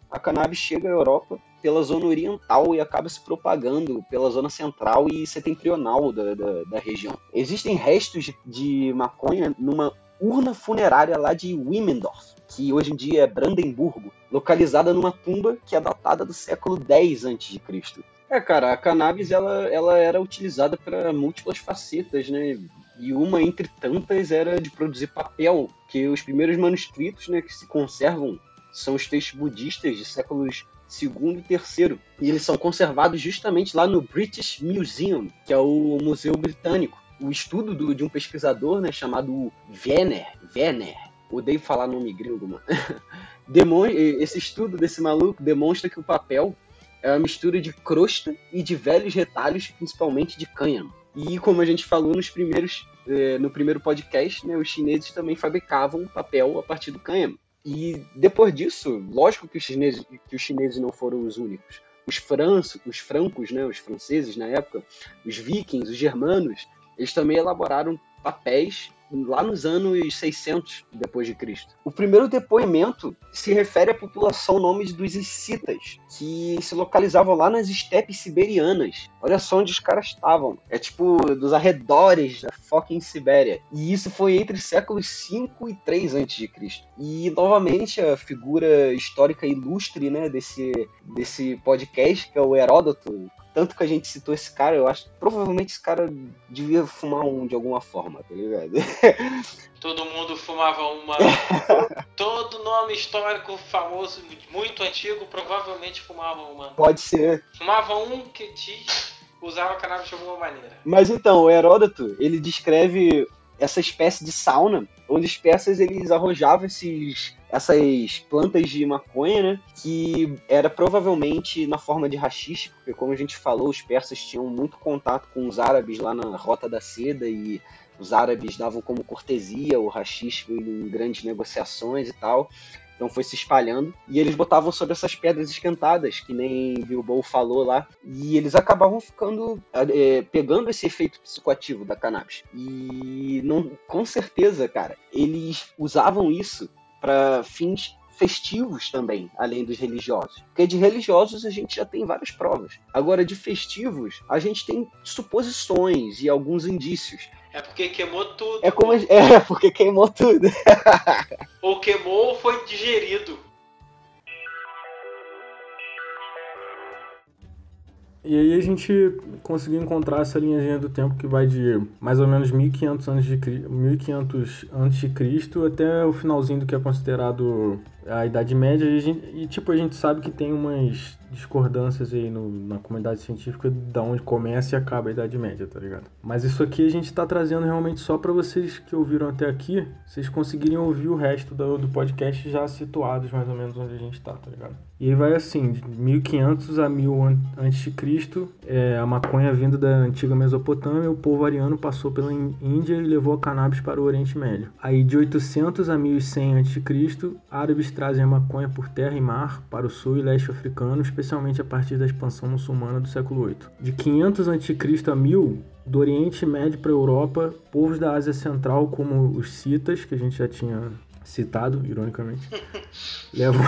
B: a cannabis chega à Europa pela zona oriental e acaba se propagando pela zona central e setentrional da, da, da região. Existem restos de, maconha numa urna funerária lá de Wimmendorf, que hoje em dia é Brandemburgo, localizada numa tumba que é datada do século X a.C. É, cara, a cannabis ela, ela era utilizada para múltiplas facetas, né? E uma entre tantas era de produzir papel, que os primeiros manuscritos né, que se conservam são os textos budistas de séculos segundo e terceiro. E eles são conservados justamente lá no British Museum, que é o museu britânico. O estudo do, de um pesquisador né, chamado Werner, Werner, odeio falar nome gringo, mano. Esse estudo desse maluco demonstra que o papel é uma mistura de crosta e de velhos retalhos, principalmente de cânhamo. E como a gente falou nos primeiros, eh, no primeiro podcast, né, os chineses também fabricavam papel a partir do cânhamo. E depois disso, lógico que os chineses, que os chineses não foram os únicos. Os, franços, os francos, né, os franceses na época, os vikings, os germanos, eles também elaboraram papéis lá nos anos 600 depois de Cristo. O primeiro depoimento se refere à população nome dos escitas, que se localizavam lá nas estepes siberianas. Olha só onde os caras estavam. É tipo dos arredores da fucking Sibéria. E isso foi entre séculos 5 e 3 a.C. E novamente a figura histórica ilustre, né, desse desse podcast, que é o Heródoto, tanto que a gente citou esse cara, eu acho que provavelmente esse cara devia fumar um de alguma forma, tá ligado?
C: Todo mundo fumava uma. Todo nome histórico famoso, muito antigo, provavelmente fumava uma.
B: Pode ser.
C: Fumava um que te usava cannabis de alguma maneira.
B: Mas então, o Heródoto, ele descreve essa espécie de sauna, onde os persas eles arrojavam esses, essas plantas de maconha, né, que era provavelmente na forma de rachixe, porque como a gente falou, os persas tinham muito contato com os árabes lá na Rota da Seda e os árabes davam como cortesia o rachixe em grandes negociações e tal. Então foi se espalhando. E eles botavam sobre essas pedras esquentadas, que nem Bilbo falou lá. E eles acabavam ficando. É, pegando esse efeito psicoativo da cannabis. E não, com certeza, cara, eles usavam isso para fins festivos também, além dos religiosos. Porque de religiosos a gente já tem várias provas. Agora, de festivos, a gente tem suposições e alguns indícios.
C: É porque queimou tudo.
B: É, como, é porque queimou tudo.
C: ou queimou ou foi digerido.
D: E aí a gente conseguiu encontrar essa linhazinha do tempo que vai de mais ou menos 1500 anos de 1500 antes de Cristo até o finalzinho do que é considerado a Idade Média e, e, tipo a gente sabe que tem umas discordâncias aí no, na comunidade científica da onde começa e acaba a Idade Média, tá ligado? Mas isso aqui a gente tá trazendo realmente só para vocês que ouviram até aqui, vocês conseguirem ouvir o resto do, do podcast já situados mais ou menos onde a gente tá, tá ligado? E aí vai assim, de 1500 a 1000 a.C., é, a maconha vindo da antiga Mesopotâmia, o povo ariano passou pela Índia e levou a cannabis para o Oriente Médio. Aí de 800 a 1100 a.C., árabes trazem a maconha por terra e mar para o sul e leste africano, especialmente a partir da expansão muçulmana do século VIII. De 500 a.C. a 1000, do Oriente Médio para a Europa, povos da Ásia Central, como os citas, que a gente já tinha citado, ironicamente, levam,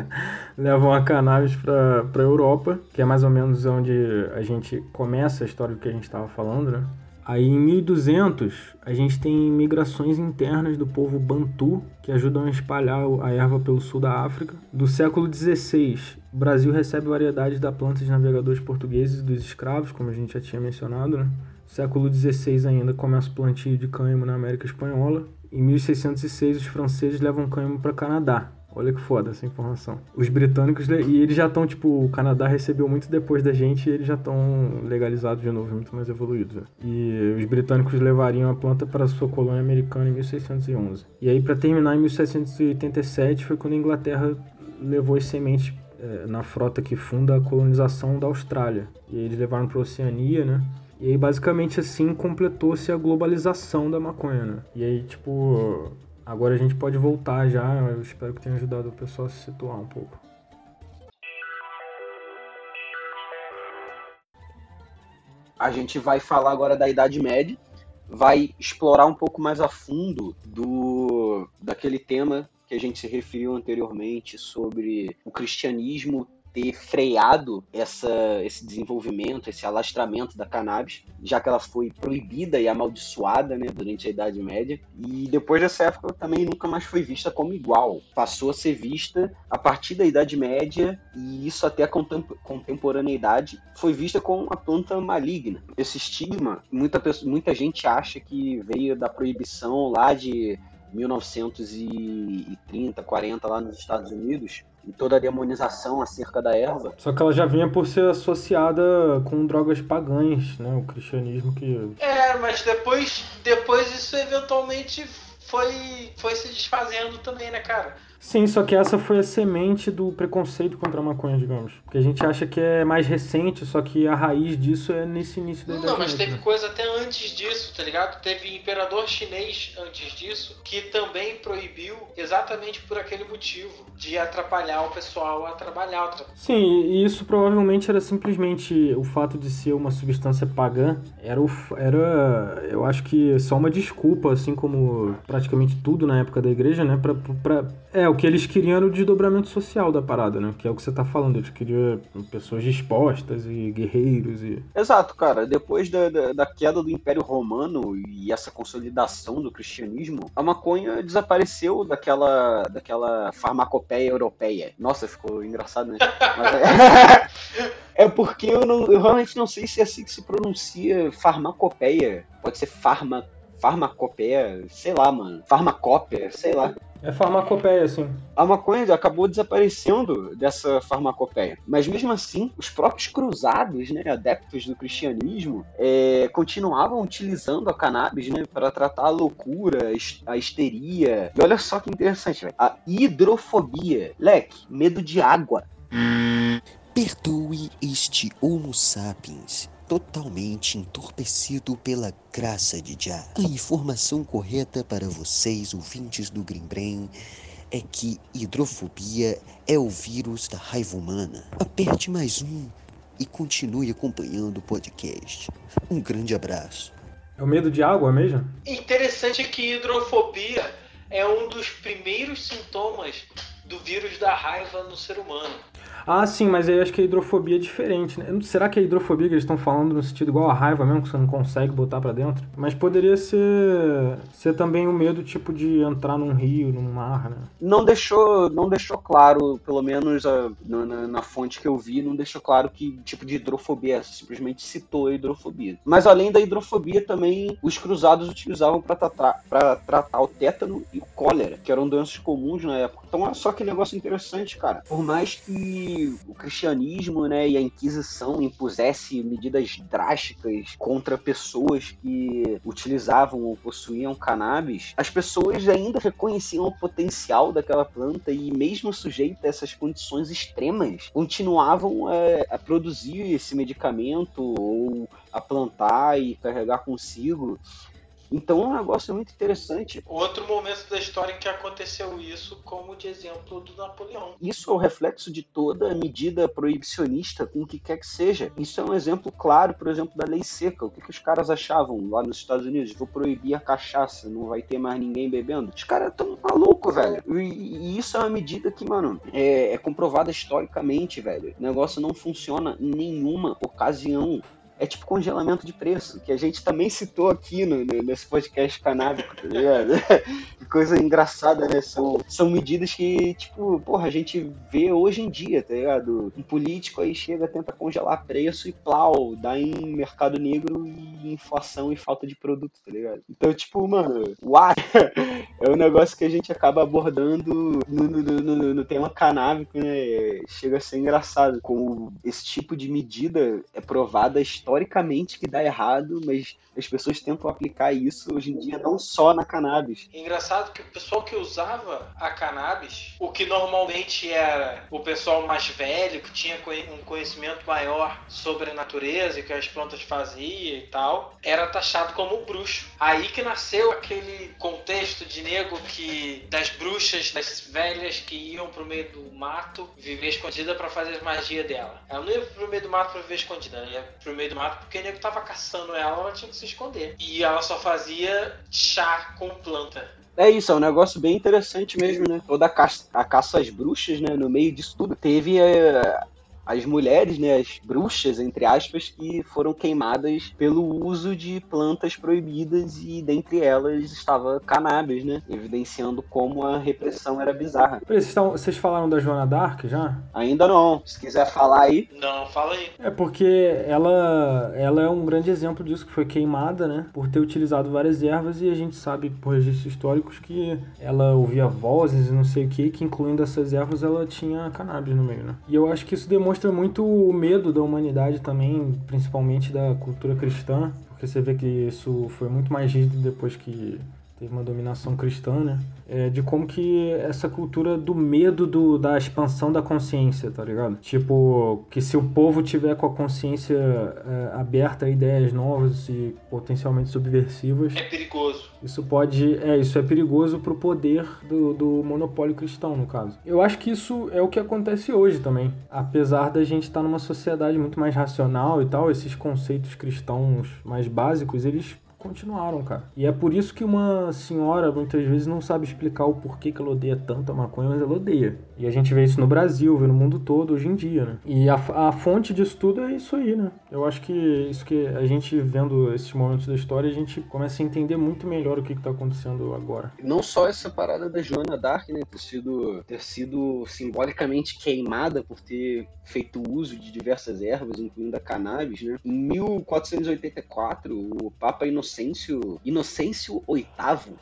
D: levam a cannabis para a Europa, que é mais ou menos onde a gente começa a história do que a gente estava falando, né? Aí em 1200 a gente tem migrações internas do povo Bantu que ajudam a espalhar a erva pelo sul da África. Do século XVI, o Brasil recebe variedades da planta de navegadores portugueses e dos escravos, como a gente já tinha mencionado. Né? Século XVI ainda começa o plantio de cânhamo na América Espanhola. Em 1606 os franceses levam cânhamo para Canadá. Olha que foda essa informação. Os britânicos, e eles já estão, tipo, o Canadá recebeu muito depois da gente e eles já estão legalizados de novo, muito mais evoluídos. Né? E os britânicos levariam a planta para sua colônia americana em 1611. E aí, para terminar, em 1787 foi quando a Inglaterra levou as sementes é, na frota que funda a colonização da Austrália. E eles levaram para a Oceania, né? E aí, basicamente, assim, completou-se a globalização da maconha, né? E aí, tipo, Agora a gente pode voltar já, eu espero que tenha ajudado o pessoal a se situar um pouco.
B: A gente vai falar agora da Idade Média, vai explorar um pouco mais a fundo do daquele tema que a gente se referiu anteriormente sobre o cristianismo ter freado essa, esse desenvolvimento, esse alastramento da cannabis, já que ela foi proibida e amaldiçoada né, durante a Idade Média. E depois dessa época também nunca mais foi vista como igual. Passou a ser vista a partir da Idade Média e isso até a contemporaneidade foi vista como uma planta maligna. Esse estigma, muita, muita gente acha que veio da proibição lá de 1930, 40 lá nos Estados Unidos, e toda a demonização acerca da erva.
D: Só que ela já vinha por ser associada com drogas pagãs, né? O cristianismo que.
C: É, mas depois, depois isso eventualmente foi, foi se desfazendo também, né, cara?
D: Sim, só que essa foi a semente do preconceito contra a maconha, digamos. Porque a gente acha que é mais recente, só que a raiz disso é nesse início da
C: Não,
D: Idade
C: mas teve coisa até antes disso, tá ligado? Teve imperador chinês antes disso que também proibiu exatamente por aquele motivo de atrapalhar o pessoal a trabalhar. Tra-
D: Sim, e isso provavelmente era simplesmente o fato de ser uma substância pagã. Era, o, era eu acho que só uma desculpa, assim como praticamente tudo na época da igreja, né? Pra, pra, é, o que eles queriam era o desdobramento social da parada, né? Que é o que você tá falando. Eles queriam pessoas dispostas e guerreiros e.
B: Exato, cara. Depois da, da, da queda do Império Romano e essa consolidação do cristianismo, a maconha desapareceu daquela, daquela farmacopeia europeia. Nossa, ficou engraçado, né? Mas é... é porque eu, não, eu realmente não sei se é assim que se pronuncia farmacopeia. Pode ser farma, farmacopeia, sei lá, mano. Farmacópia, sei lá.
D: É farmacopeia, assim.
B: A maconha acabou desaparecendo dessa farmacopeia. Mas mesmo assim, os próprios cruzados, né, adeptos do cristianismo, é, continuavam utilizando a cannabis né, para tratar a loucura, a histeria. E olha só que interessante, velho. A hidrofobia. Leque, medo de água.
E: Perdoe este Homo sapiens totalmente entorpecido pela graça de Jah. A informação correta para vocês, ouvintes do Green Brain, é que hidrofobia é o vírus da raiva humana. Aperte mais um e continue acompanhando o podcast. Um grande abraço.
D: É o medo de água mesmo?
C: Interessante é que hidrofobia é um dos primeiros sintomas do vírus da raiva no ser humano.
D: Ah, sim, mas aí acho que a hidrofobia é diferente, né? Será que a hidrofobia que eles estão falando no sentido igual a raiva mesmo, que você não consegue botar pra dentro? Mas poderia ser, ser também o medo, tipo, de entrar num rio, num mar, né?
B: Não deixou, não deixou claro, pelo menos a- na, na- na fonte que eu vi, não deixou claro que tipo de hidrofobia é. Simplesmente citou a hidrofobia. Mas além da hidrofobia, também os cruzados utilizavam para tratar, pra tratar o tétano e o cólera, que eram doenças comuns na época. Então é só que negócio interessante, cara. Por mais que o cristianismo né, e a Inquisição impusesse medidas drásticas contra pessoas que utilizavam ou possuíam cannabis, as pessoas ainda reconheciam o potencial daquela planta e, mesmo sujeita a essas condições extremas, continuavam é, a produzir esse medicamento ou a plantar e carregar consigo. Então é um negócio muito interessante.
C: Outro momento da história em que aconteceu isso, como de exemplo do Napoleão.
B: Isso é o reflexo de toda medida proibicionista, com o que quer que seja. Isso é um exemplo claro, por exemplo, da lei seca. O que, que os caras achavam lá nos Estados Unidos? Vou proibir a cachaça, não vai ter mais ninguém bebendo. Os caras estão malucos, velho. E, e isso é uma medida que, mano, é, é comprovada historicamente, velho. O negócio não funciona em nenhuma ocasião. É tipo congelamento de preço, que a gente também citou aqui no, no- nesse podcast canábico, tá ligado? que coisa engraçada, né? São, são medidas que, tipo, porra, a gente vê hoje em dia, tá ligado? Um político aí chega, tenta congelar preço e plau, dá em mercado negro e inflação e falta de produto, tá ligado? Então, tipo, mano, uai, é um negócio que a gente acaba abordando no, no- no- no tema canábico, né? Chega a ser engraçado, como esse tipo de medida é provada historicamente que dá errado, mas as pessoas tentam aplicar isso hoje em dia não só na cannabis.
C: Engraçado que o pessoal que usava a cannabis, o que normalmente era o pessoal mais velho, que tinha um conhecimento maior sobre a natureza e o que as plantas faziam e tal, era taxado como bruxo. Aí que nasceu aquele contexto de nego que das bruxas, das velhas que iam pro meio do mato viver escondida para fazer magia dela. Ela não ia pro meio do mato para viver escondida, ela ia pro meio do mato porque o nego tava caçando ela, ela tinha que se esconder. E ela só fazia chá com planta.
B: É isso, é um negócio bem interessante mesmo, né? Toda a caça, a caça às bruxas, né? No meio disso tudo, teve é, as mulheres, né, as bruxas, entre aspas, que foram queimadas pelo uso de plantas proibidas e dentre elas estava cannabis, né, evidenciando como a repressão era bizarra.
D: Vocês, estão- vocês falaram da Joana Dark já?
B: Ainda não, se quiser falar aí,
C: Não, fala aí.
D: É porque ela, ela é um grande exemplo disso, que foi queimada, né? Por ter utilizado várias ervas e a gente sabe por registros históricos que ela ouvia vozes e não sei o que, que incluindo essas ervas ela tinha cannabis no meio, né? E eu acho que isso demonstra muito o medo da humanidade também, principalmente da cultura cristã, porque você vê que isso foi muito mais rígido depois que teve uma dominação cristã, né? É, de como que essa cultura do medo do, da expansão da consciência, tá ligado? Tipo, que se o povo tiver com a consciência é, aberta a ideias novas e potencialmente subversivas,
C: É perigoso.
D: isso pode. É, isso é perigoso pro poder do, do monopólio cristão, no caso. Eu acho que isso é o que acontece hoje também. Apesar da gente estar numa sociedade muito mais racional e tal, esses conceitos cristãos mais básicos, eles continuaram, cara. E é por isso que uma senhora muitas vezes não sabe explicar o porquê que ela odeia tanto a maconha, mas ela odeia. E a gente vê isso no Brasil, vê no mundo todo hoje em dia, né? E a, a fonte disso tudo é isso aí, né? Eu acho que isso que a gente vendo esses momentos da história, a gente começa a entender muito melhor o que, que tá acontecendo agora.
B: não só essa parada da Joana Dark, né, ter sido, ter sido simbolicamente queimada por ter feito uso de diversas ervas, incluindo a cannabis, né? Em 1484, o Papa Inocêncio, Inocêncio VIII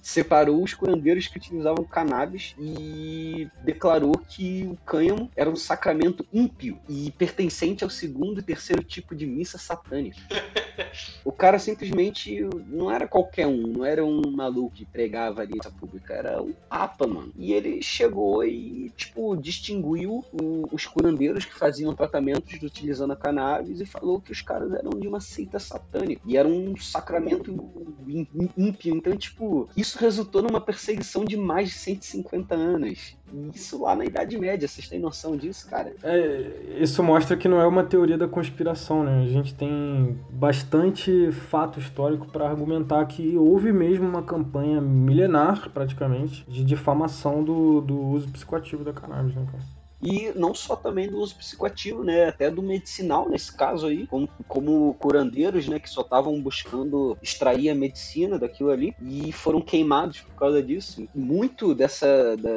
B: separou os curandeiros que utilizavam cannabis e declarou que o cânhamo era um sacramento ímpio e pertencente ao segundo e terceiro tipo de missa satânica. O cara simplesmente não era qualquer um, não era um maluco que pregava ali pública, era um papa, mano. E ele chegou e, tipo, distinguiu o- os curandeiros que faziam tratamentos utilizando a cannabis e falou que os caras eram de uma seita satânica e era um sacramento ímpio. Então, tipo, isso resultou numa perseguição de mais de 150 anos. Isso lá na Idade Média, vocês têm noção disso, cara?
D: É, isso mostra que não é uma teoria da conspiração, né? A gente tem bastante fato histórico para argumentar que houve mesmo uma campanha milenar, praticamente, de difamação do, do uso psicoativo da cannabis, né, cara?
B: E não só também do uso psicoativo, né? Até do medicinal, nesse caso aí, como, como curandeiros, né? Que só estavam buscando extrair a medicina daquilo ali e foram queimados por causa disso. Muito dessa da-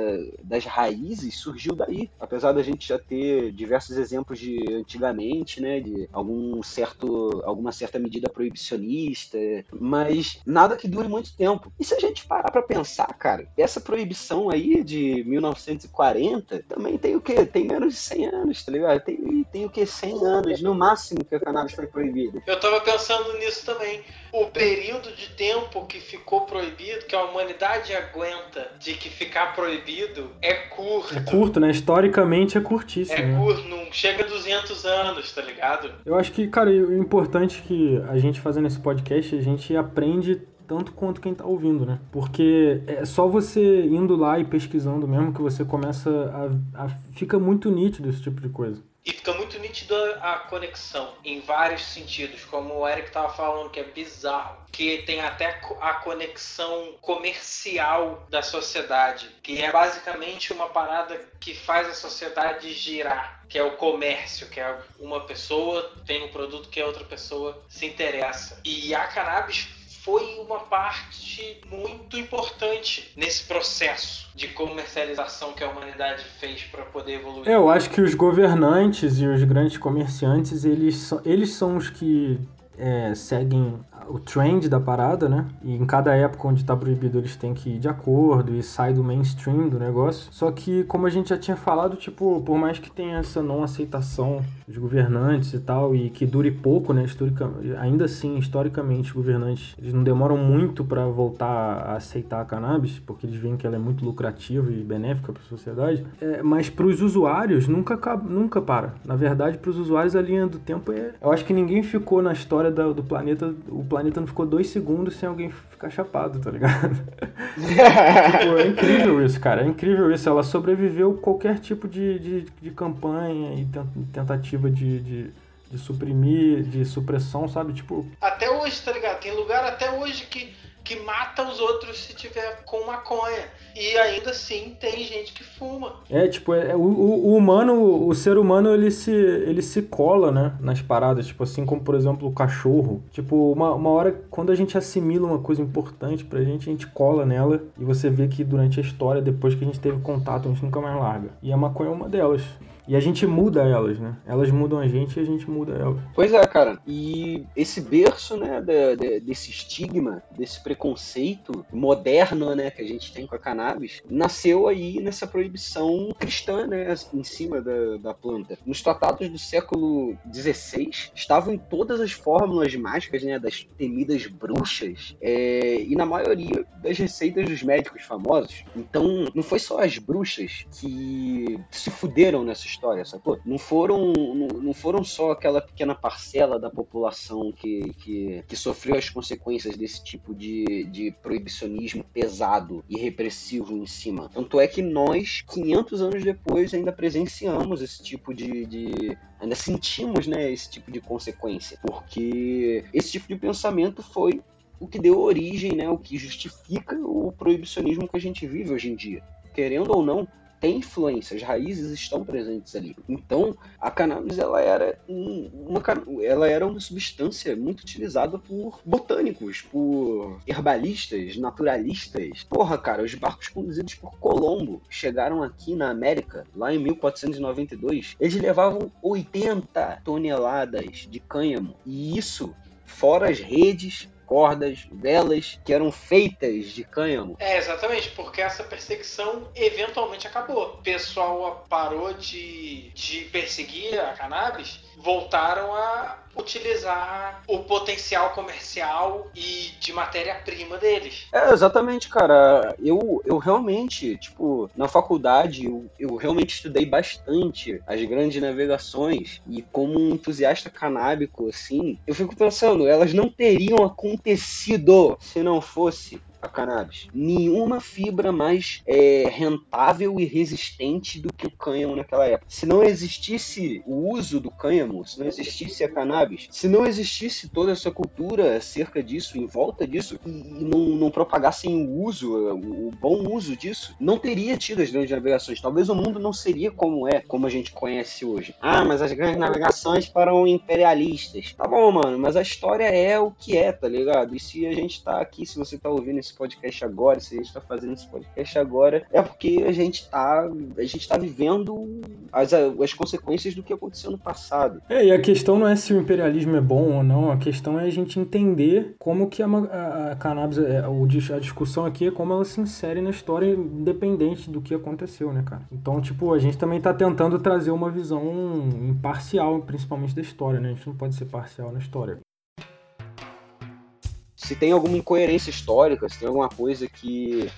B: das raízes surgiu daí. Apesar da gente já ter diversos exemplos de antigamente, né? De algum certo, alguma certa medida proibicionista, mas nada que dure muito tempo. E se a gente parar pra pensar, cara, essa proibição aí de 1940 também tem o quê? Tem menos de 100 anos, tá ligado? Tem, tem o quê? 100 anos, no máximo, que a cannabis foi proibida.
C: Eu tava pensando nisso também. O período de tempo que ficou proibido, que a humanidade aguenta de que ficar proibido, é curto.
D: É curto, né? Historicamente é curtíssimo.
C: É
D: né?
C: curto, não chega a 200 anos, tá ligado?
D: Eu acho que, cara, o importante é que a gente fazendo esse podcast, a gente aprende tanto quanto quem tá ouvindo, né? Porque é só você indo lá e pesquisando mesmo que você começa a, a fica muito nítido esse tipo de coisa.
C: E fica muito nítida a conexão em vários sentidos, como o Eric tava falando, que é bizarro. Que tem até a conexão comercial da sociedade, que é basicamente uma parada que faz a sociedade girar, que é o comércio, que é uma pessoa tem um produto que a outra pessoa se interessa. E a cannabis foi uma parte muito importante nesse processo de comercialização que a humanidade fez para poder evoluir.
D: É, eu acho que os governantes e os grandes comerciantes, eles são, eles são os que é, seguem o trend da parada, né? E em cada época onde tá proibido, eles têm que ir de acordo e sai do mainstream do negócio. Só que, como a gente já tinha falado, tipo, por mais que tenha essa não aceitação dos governantes e tal, e que dure pouco, né? Historica, ainda assim, historicamente, os governantes, eles não demoram muito para voltar a aceitar a cannabis, porque eles veem que ela é muito lucrativa e benéfica para a sociedade. É, mas para os usuários, nunca, nunca para. Na verdade, para os usuários, a linha do tempo é... Eu acho que ninguém ficou na história da- do planeta... O planeta não ficou dois segundos sem alguém ficar chapado, tá ligado? Tipo, é incrível isso, cara. É incrível isso. Ela sobreviveu qualquer tipo de, de, de campanha e ten- tentativa de, de, de suprimir, de supressão, sabe? Tipo,
C: Até hoje, tá ligado? Tem lugar até hoje que que mata os outros se tiver com maconha. E ainda assim tem gente que fuma.
D: É, tipo, é, o, o, humano, o ser humano, ele se, ele se cola, né, nas paradas, tipo assim, como por exemplo o cachorro. Tipo, uma, uma hora, quando a gente assimila uma coisa importante pra gente, a gente cola nela e você vê que durante a história, depois que a gente teve contato, a gente nunca mais larga. E a maconha é uma delas. E a gente muda elas, né? Elas mudam a gente e a gente muda elas.
B: Pois é, cara. E esse berço, né, de, de, desse estigma, desse preconceito moderno, né, que a gente tem com a cannabis, nasceu aí nessa proibição cristã, né, em cima da, da planta. Nos tratados do século XVI, estavam todas as fórmulas mágicas, né, das temidas bruxas, é, e na maioria das receitas dos médicos famosos. Então, não foi só as bruxas que se fuderam nessa história, sacou? Não foram, não, não foram só aquela pequena parcela da população que, que, que sofreu as consequências desse tipo de, de proibicionismo pesado e repressivo em cima. Tanto é que nós, 500 anos depois, ainda presenciamos esse tipo de, de ainda sentimos né, esse tipo de consequência, porque esse tipo de pensamento foi o que deu origem, né, o que justifica o proibicionismo que a gente vive hoje em dia. Querendo ou não, tem influência, as raízes estão presentes ali. Então, a cannabis ela era uma, ela era uma substância muito utilizada por botânicos, por herbalistas, naturalistas. Porra, cara, os barcos conduzidos por Colombo chegaram aqui na América, lá em 1492, eles levavam 80 toneladas de cânhamo. E isso fora as redes, cordas, velas que eram feitas de cânhamo.
C: É, exatamente, porque essa perseguição eventualmente acabou. O pessoal parou de, de perseguir a cannabis, voltaram a utilizar o potencial comercial e de matéria-prima deles.
B: É, exatamente, cara. Eu, eu realmente, tipo, na faculdade, eu, eu realmente estudei bastante as grandes navegações e como um entusiasta canábico, assim, eu fico pensando, elas não teriam acontecido se não fosse a cannabis. Nenhuma fibra mais é, rentável e resistente do que o cânhamo naquela época. Se não existisse o uso do cânhamo, se não existisse a cannabis, se não existisse toda essa cultura acerca disso, em volta disso, e não, não propagassem o uso, o, bom uso disso, não teria tido as grandes navegações. Talvez o mundo não seria como é, como a gente conhece hoje. Ah, mas as grandes navegações foram imperialistas. Tá bom, mano, mas a história é o que é, tá ligado? E se a gente tá aqui, se você tá ouvindo esse podcast agora, se a gente está fazendo esse podcast agora, é porque a gente está a gente tá vivendo as, as consequências do que aconteceu no passado.
D: É, e a questão não é se o imperialismo é bom ou não, a questão é a gente entender como que a, a, a cannabis, é, a discussão aqui é como ela se insere na história independente do que aconteceu, né, cara? Então, tipo, a gente também está tentando trazer uma visão imparcial, principalmente da história, né? A gente não pode ser parcial na história
B: se tem alguma incoerência histórica, se tem alguma coisa que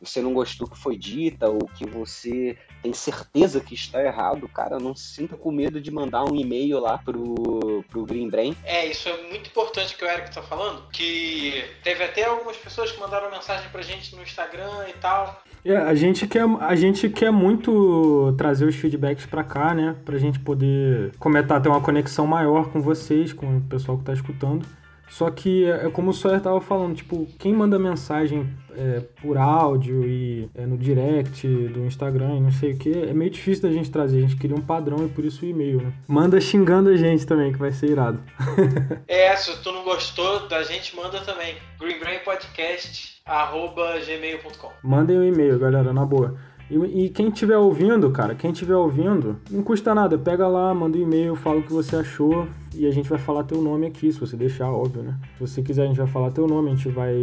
B: você não gostou que foi dita ou que você tem certeza que está errado, cara, não se sinta com medo de mandar um e-mail lá pro, pro Green Brain.
C: É, isso é muito importante que o Eric tá falando, que teve até algumas pessoas que mandaram mensagem pra gente no Instagram e tal.
D: É, a gente quer, a gente quer muito trazer os feedbacks para cá, né, pra gente poder comentar, ter uma conexão maior com vocês, com o pessoal que tá escutando. Só que é, é como o Sawyer tava falando, tipo, quem manda mensagem é, por áudio e é, no direct do Instagram e não sei o que, é meio difícil da gente trazer. A gente queria um padrão e por isso o e-mail, né? Manda xingando a gente também, que vai ser irado.
C: é, se tu não gostou da gente, manda também. greenbrainpodcast.gmail.com
D: Mandem um e-mail, galera, na boa. E, e, quem estiver ouvindo, cara, quem estiver ouvindo, não custa nada. Pega lá, manda um e-mail, fala o que você achou e a gente vai falar teu nome aqui, se você deixar, óbvio, né? Se você quiser, a gente vai falar teu nome, a gente vai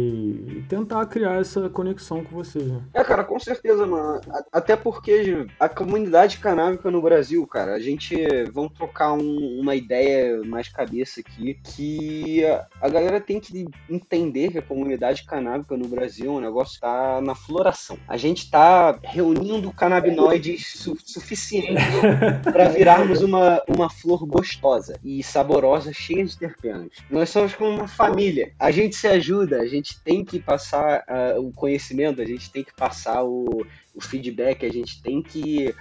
D: tentar criar essa conexão com vocês, né?
B: É, cara, com certeza, mano. Até porque a comunidade canábica no Brasil, cara, a gente vamos trocar um, uma ideia mais cabeça aqui, que a, a, galera tem que entender que a comunidade canábica no Brasil, o negócio tá na floração. A gente tá reunindo canabinoides su suficientes para virarmos uma, uma flor gostosa e sabe saborosa, cheia de terpenos. Nós somos como uma família. A gente se ajuda, a gente tem que passar uh, o conhecimento, a gente tem que passar o, o feedback, a gente tem que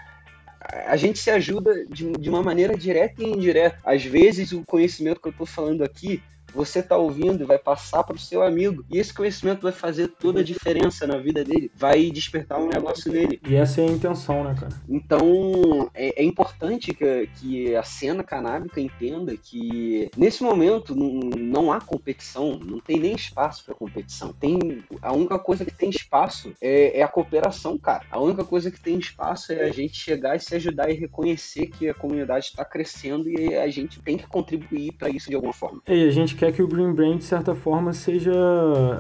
B: a gente se ajuda de, de, uma maneira direta e indireta. Às vezes, o conhecimento que eu estou falando aqui você tá ouvindo e vai passar para o seu amigo. E esse conhecimento vai fazer toda a diferença na vida dele, vai despertar um negócio nele.
D: E essa é a intenção, né, cara?
B: Então, é, é importante que, que a cena canábica entenda que nesse momento não, não há competição, não tem nem espaço para competição. Tem a única coisa que tem espaço é, é, a cooperação, cara. A única coisa que tem espaço é a gente chegar e se ajudar e reconhecer que a comunidade está crescendo e a gente tem que contribuir para isso de alguma forma.
D: E a gente quer que o Green Brand, de certa forma, seja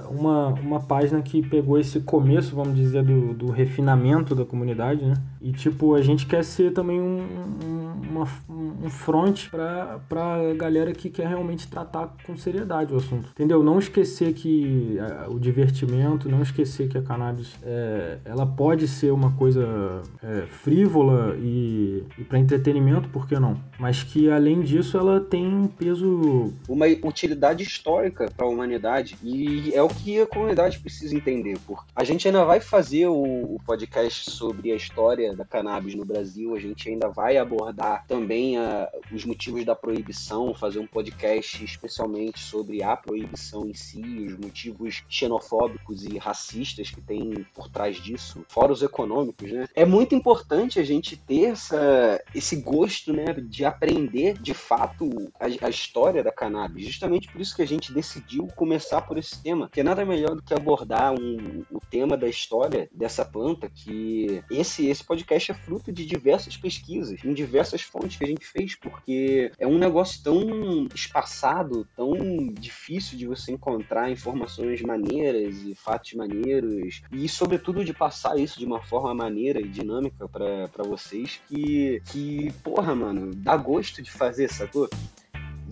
D: uma, uma página que pegou esse começo, vamos dizer, do, do refinamento da comunidade, né? E, tipo, a gente quer ser também um, um, uma, um front pra, pra galera que quer realmente tratar com seriedade o assunto. Entendeu? Não esquecer que a, o divertimento, não esquecer que a cannabis é, ela pode ser uma coisa é, frívola e, e para entretenimento, por que não? Mas que, além disso, ela tem um peso...
B: Uma utilidade histórica para a humanidade e é o que a comunidade precisa entender. Porque a gente ainda vai fazer o, o podcast sobre a história da cannabis no Brasil, a gente ainda vai abordar também a, os motivos da proibição, fazer um podcast especialmente sobre a proibição em si, os motivos xenofóbicos e racistas que tem por trás disso, fora os econômicos, né? É muito importante a gente ter essa, esse gosto, né, de aprender de fato a, a história da cannabis. Justamente por isso que a gente decidiu começar por esse tema, que é nada melhor do que abordar um, o tema da história dessa planta, que esse, esse podcast é fruto de diversas pesquisas, em diversas fontes que a gente fez, porque é um negócio tão espaçado, tão difícil de você encontrar informações maneiras e fatos maneiros, e sobretudo de passar isso de uma forma maneira e dinâmica para vocês, que, que, porra, mano, dá gosto de fazer, sacou?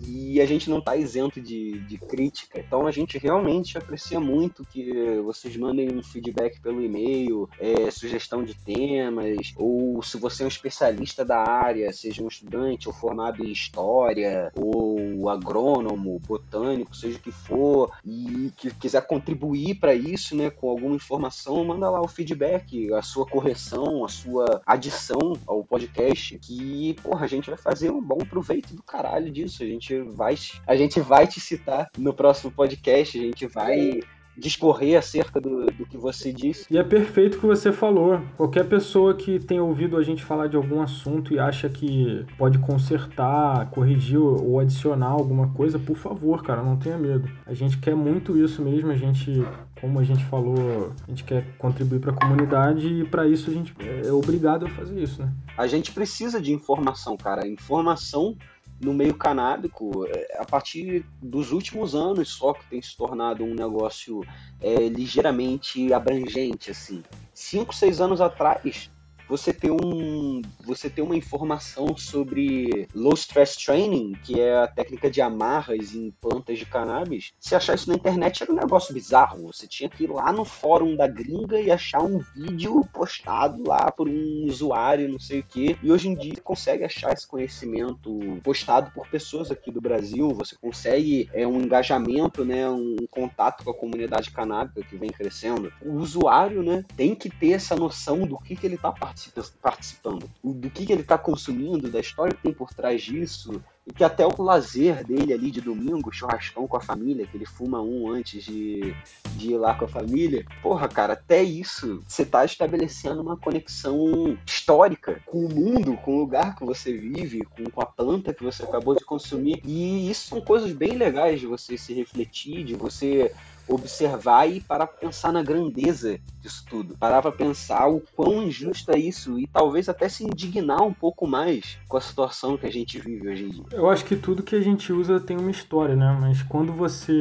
B: E a gente não está isento de, de crítica. Então a gente realmente aprecia muito que vocês mandem um feedback pelo e-mail, é, sugestão de temas, ou se você é um especialista da área, seja um estudante ou formado em história, ou agrônomo, botânico, seja o que for, e que quiser contribuir para isso, né, com alguma informação, manda lá o feedback, a sua correção, a sua adição ao podcast, que, porra, a gente vai fazer um bom proveito do caralho disso. A gente vai, a gente vai te citar no próximo podcast, a gente vai discorrer acerca do, do que você disse.
D: E é perfeito o que você falou. Qualquer pessoa que tenha ouvido a gente falar de algum assunto e acha que pode consertar, corrigir ou adicionar alguma coisa, por favor, cara, não tenha medo. A gente quer muito isso mesmo, a gente como a gente falou, a gente quer contribuir para a comunidade e para isso a gente é obrigado a fazer isso, né?
B: A gente precisa de informação, cara. Informação no meio canábico, é, a partir dos últimos anos só que tem se tornado um negócio é, ligeiramente abrangente, assim. Cinco, seis anos atrás, você ter um você ter uma informação sobre low stress training, que é a técnica de amarras em plantas de cannabis, se achar isso na internet era um negócio bizarro. Você tinha que ir lá no fórum da gringa e achar um vídeo postado lá por um usuário, não sei o que. E hoje em dia você consegue achar esse conhecimento postado por pessoas aqui do Brasil. Você consegue é, um engajamento, né, um contato com a comunidade canábica que vem crescendo. O usuário, né, tem que ter essa noção do que, que ele está participando participando, do que, que ele está consumindo, da história que tem por trás disso, e que até o lazer dele ali de domingo, churrascão com a família, que ele fuma um antes de, de ir lá com a família. Porra, cara, até isso você tá estabelecendo uma conexão histórica com o mundo, com o lugar que você vive, com, com a planta que você acabou de consumir. E isso são coisas bem legais de você se refletir, de você observar e parar para pensar na grandeza disso tudo. Parar para pensar o quão injusto é isso e talvez até se indignar um pouco mais com a situação que a gente vive hoje em dia.
D: Eu acho que tudo que a gente usa tem uma história, né? Mas quando você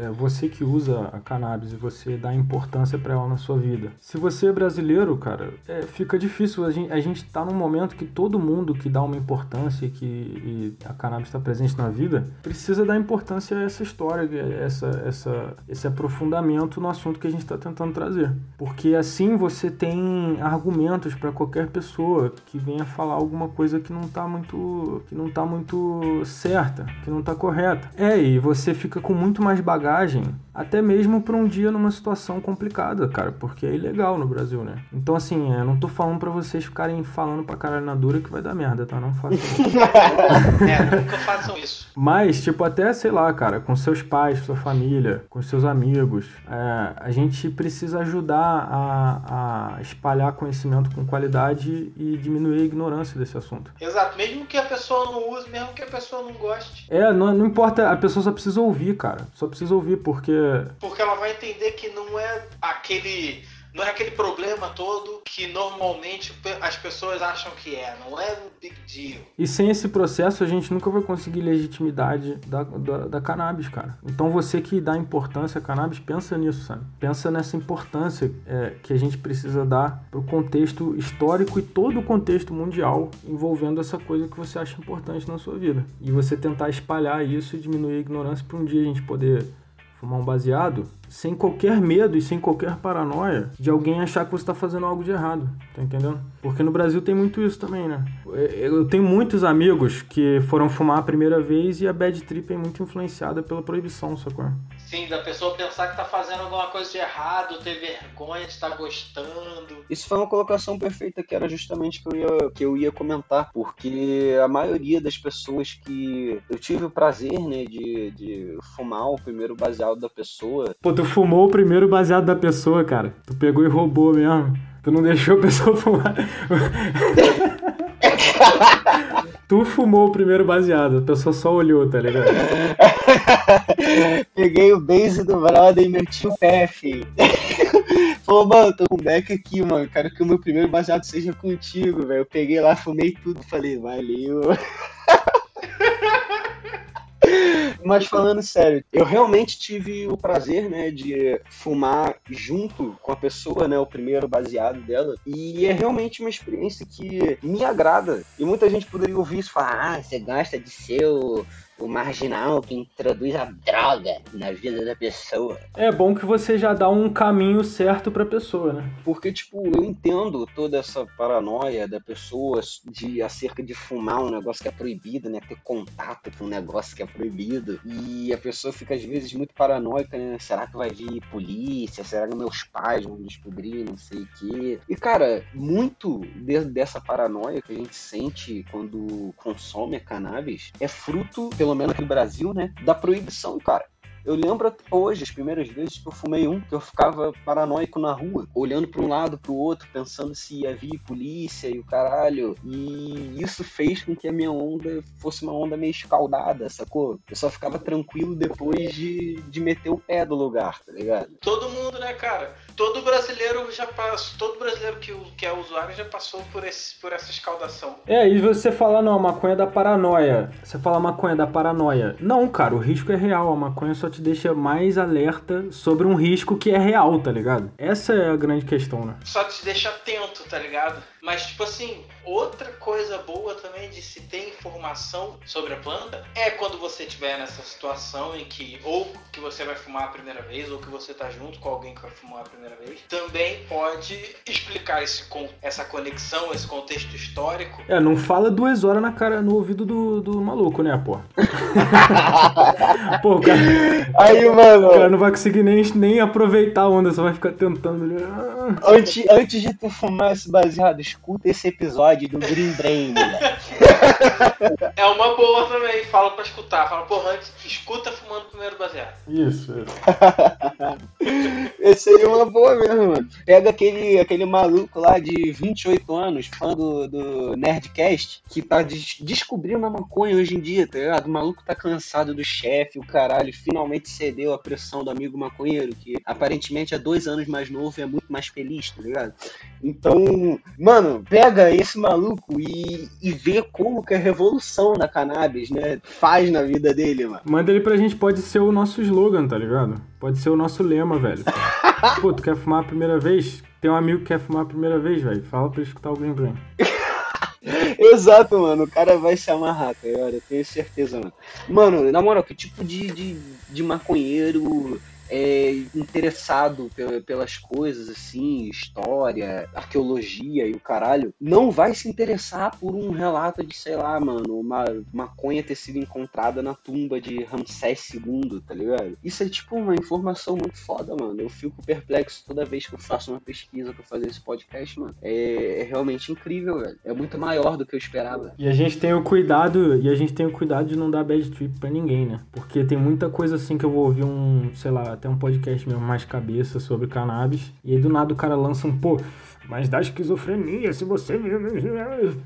D: é você que usa a cannabis e você dá importância para ela na sua vida. Se você é brasileiro, cara, é, fica difícil. A gente, a gente tá num momento que todo mundo que dá uma importância e que e a cannabis está presente na vida precisa dar importância a essa história, essa, essa esse aprofundamento no assunto que a gente está tentando trazer. Porque assim você tem argumentos para qualquer pessoa que venha falar alguma coisa que não está muito que não tá muito certa, que não está correta. É, e você fica com muito mais bagagem até mesmo para um dia numa situação complicada, cara, porque é ilegal no Brasil, né? Então, assim, eu não tô falando para vocês ficarem falando pra caralho na dura que vai dar merda, tá? Não façam isso.
C: É, nunca façam isso.
D: Mas, tipo, até, sei lá, cara, com seus pais, sua família, com seus amigos, é, a gente precisa ajudar a, a espalhar conhecimento com qualidade e diminuir a ignorância desse assunto.
C: Exato, mesmo que a pessoa não use, mesmo que a pessoa não goste.
D: É, não, não importa, a pessoa só precisa ouvir, cara. Só precisa ouvir, porque
C: Porque ela vai entender que não é aquele. Não é aquele problema todo que normalmente as pessoas acham que é. Não é um big deal.
D: E sem esse processo a gente nunca vai conseguir legitimidade da, da, da cannabis, cara. Então você que dá importância à cannabis, pensa nisso, sabe? Pensa nessa importância é, que a gente precisa dar pro contexto histórico e todo o contexto mundial envolvendo essa coisa que você acha importante na sua vida. E você tentar espalhar isso e diminuir a ignorância para um dia a gente poder fumar um baseado sem qualquer medo e sem qualquer paranoia de alguém achar que você está fazendo algo de errado, tá entendendo? Porque no Brasil tem muito isso também, né? Eu tenho muitos amigos que foram fumar a primeira vez e a bad trip é muito influenciada pela proibição, sacou?
C: Sim, da pessoa pensar que tá fazendo alguma coisa de errado, ter vergonha de estar gostando.
B: Isso foi uma colocação perfeita que era justamente que eu ia, que eu ia comentar, porque a maioria das pessoas que eu tive o prazer, né, de, de fumar o primeiro baseado da pessoa,
D: Pô, tu fumou o primeiro baseado da pessoa, cara. Tu pegou e roubou mesmo. Tu não deixou a pessoa fumar. tu fumou o primeiro baseado, a pessoa só olhou, tá ligado?
B: peguei o base do brother e meti o pé, filho. Mano, tô com back aqui, mano. Quero que o meu primeiro baseado seja contigo, velho. Eu peguei lá, fumei tudo, falei, valeu. Mas falando sério, eu realmente tive o prazer, né, de fumar junto com a pessoa, né, o primeiro baseado dela. E é realmente uma experiência que me agrada. E muita gente poderia ouvir isso e falar, ah, você gosta de ser o, marginal que introduz a droga na vida da pessoa.
D: É bom que você já dá um caminho certo pra pessoa, né?
B: Porque, tipo, eu entendo toda essa paranoia da pessoa de acerca de fumar um negócio que é proibido, né? Ter contato com um negócio que é proibido. E a pessoa fica, às vezes, muito paranoica, né? Será que vai vir polícia? Será que meus pais vão descobrir? Não sei o quê. E, cara, muito de- dessa paranoia que a gente sente quando consome a cannabis é fruto, pelo menos aqui no Brasil, né? Da proibição, cara. Eu lembro hoje, as primeiras vezes que eu fumei um, que eu ficava paranoico na rua, olhando para um lado, para o outro, pensando se ia vir polícia e o caralho. E isso fez com que a minha onda fosse uma onda meio escaldada, sacou? Eu só ficava tranquilo depois de, de meter o pé do lugar, tá ligado?
C: Todo mundo, né, cara? Todo brasileiro já passou. Todo brasileiro que, que é usuário já passou por, esse, por essa escaldação.
D: É, e você fala, não, a maconha é da paranoia. Você fala maconha é da paranoia. Não, cara, o risco é real. A maconha só te deixa mais alerta sobre um risco que é real, tá ligado? Essa é a grande questão, né?
C: Só te deixa atento, tá ligado? Mas, tipo assim, outra coisa boa também de se ter informação sobre a planta é quando você estiver nessa situação em que ou que você vai fumar a primeira vez ou que você tá junto com alguém que vai fumar a primeira vez. Também pode explicar esse, con- essa conexão, esse contexto histórico.
D: É, não fala duas horas na cara, no ouvido do, do maluco, né, pô? pô, cara,
B: Aí, mano,
D: o cara não vai conseguir nem, nem aproveitar a onda, só vai ficar tentando. Ah.
B: antes, antes de tu fumar esse baseado, escuta esse episódio do Green Brain, moleque.
C: É uma boa também, fala pra escutar. Fala, porra, antes, escuta fumando primeiro baseado.
D: Isso, isso.
B: Esse aí é uma boa mesmo, mano. Pega aquele, aquele maluco lá de 28 anos, fã do, do Nerdcast, que tá des- descobrindo a maconha hoje em dia, tá ligado? O maluco tá cansado do chefe, o caralho, finalmente cedeu à pressão do amigo maconheiro, que aparentemente é dois anos mais novo e é muito mais feliz, tá ligado? Então, mano, pega esse maluco e, e vê como que a revolução da cannabis, né, faz na vida dele, mano.
D: Manda ele pra gente, pode ser o nosso slogan, tá ligado? Pode ser o nosso lema, velho. Pô, tu quer fumar a primeira vez? Tem um amigo que quer fumar a primeira vez, velho. Fala pra ele escutar o Green Brain.
B: Exato, mano. O cara vai se amarrar, cara. Eu tenho certeza, mano. Mano, na moral, que tipo de, de, de maconheiro é interessado pe- pelas coisas assim, história, arqueologia e o caralho, não vai se interessar por um relato de, sei lá, mano, uma maconha ter sido encontrada na tumba de Ramsés II, tá ligado? Isso é tipo uma informação muito foda, mano. Eu fico perplexo toda vez que eu faço uma pesquisa pra fazer esse podcast, mano. É, é realmente incrível, velho. É muito maior do que eu esperava.
D: E a gente tem o cuidado, e a gente tem o cuidado de não dar bad trip pra ninguém, né? Porque tem muita coisa assim que eu vou ouvir um, sei lá, até um podcast mesmo mais cabeça sobre cannabis, e aí do nada o cara lança um, pô, mas dá esquizofrenia se você.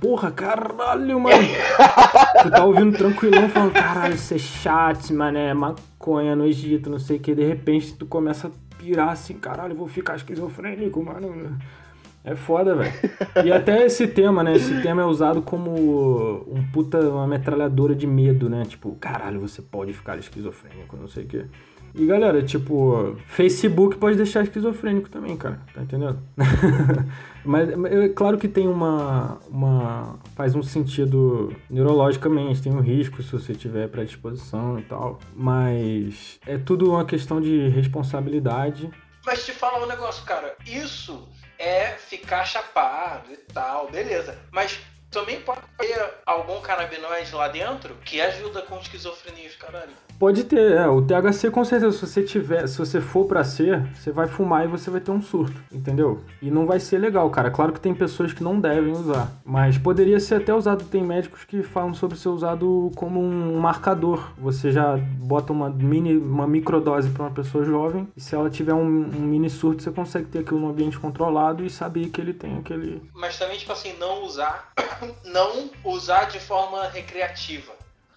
D: Porra, caralho, mano. tu tá ouvindo tranquilão falando, caralho, isso é chat, mano, é maconha no Egito, não sei o que. De repente tu começa a pirar assim, caralho, vou ficar esquizofrênico, mano. É foda, velho. E até esse tema, né? Esse tema é usado como um puta, uma metralhadora de medo, né? Tipo, caralho, você pode ficar esquizofrênico, não sei o quê. E galera, tipo, Facebook pode deixar esquizofrênico também, cara. Tá entendendo? Mas é claro que tem uma, uma. faz um sentido neurologicamente, tem um risco se você tiver predisposição e tal. Mas é tudo uma questão de responsabilidade.
C: Mas te falar um negócio, cara. Isso é ficar chapado e tal, beleza. Mas também pode ter algum canabinoide lá dentro que ajuda com esquizofrenia, caralho.
D: Pode ter, é. O THC com certeza, se você tiver, se você for pra ser, você vai fumar e você vai ter um surto, entendeu? E não vai ser legal, cara. Claro que tem pessoas que não devem usar, mas poderia ser até usado. Tem médicos que falam sobre ser usado como um marcador. Você já bota uma mini, uma microdose pra uma pessoa jovem e se ela tiver um, um mini surto, você consegue ter aquilo num ambiente controlado e saber que ele tem aquele.
C: Mas também, tipo assim, não usar. Não usar de forma recreativa.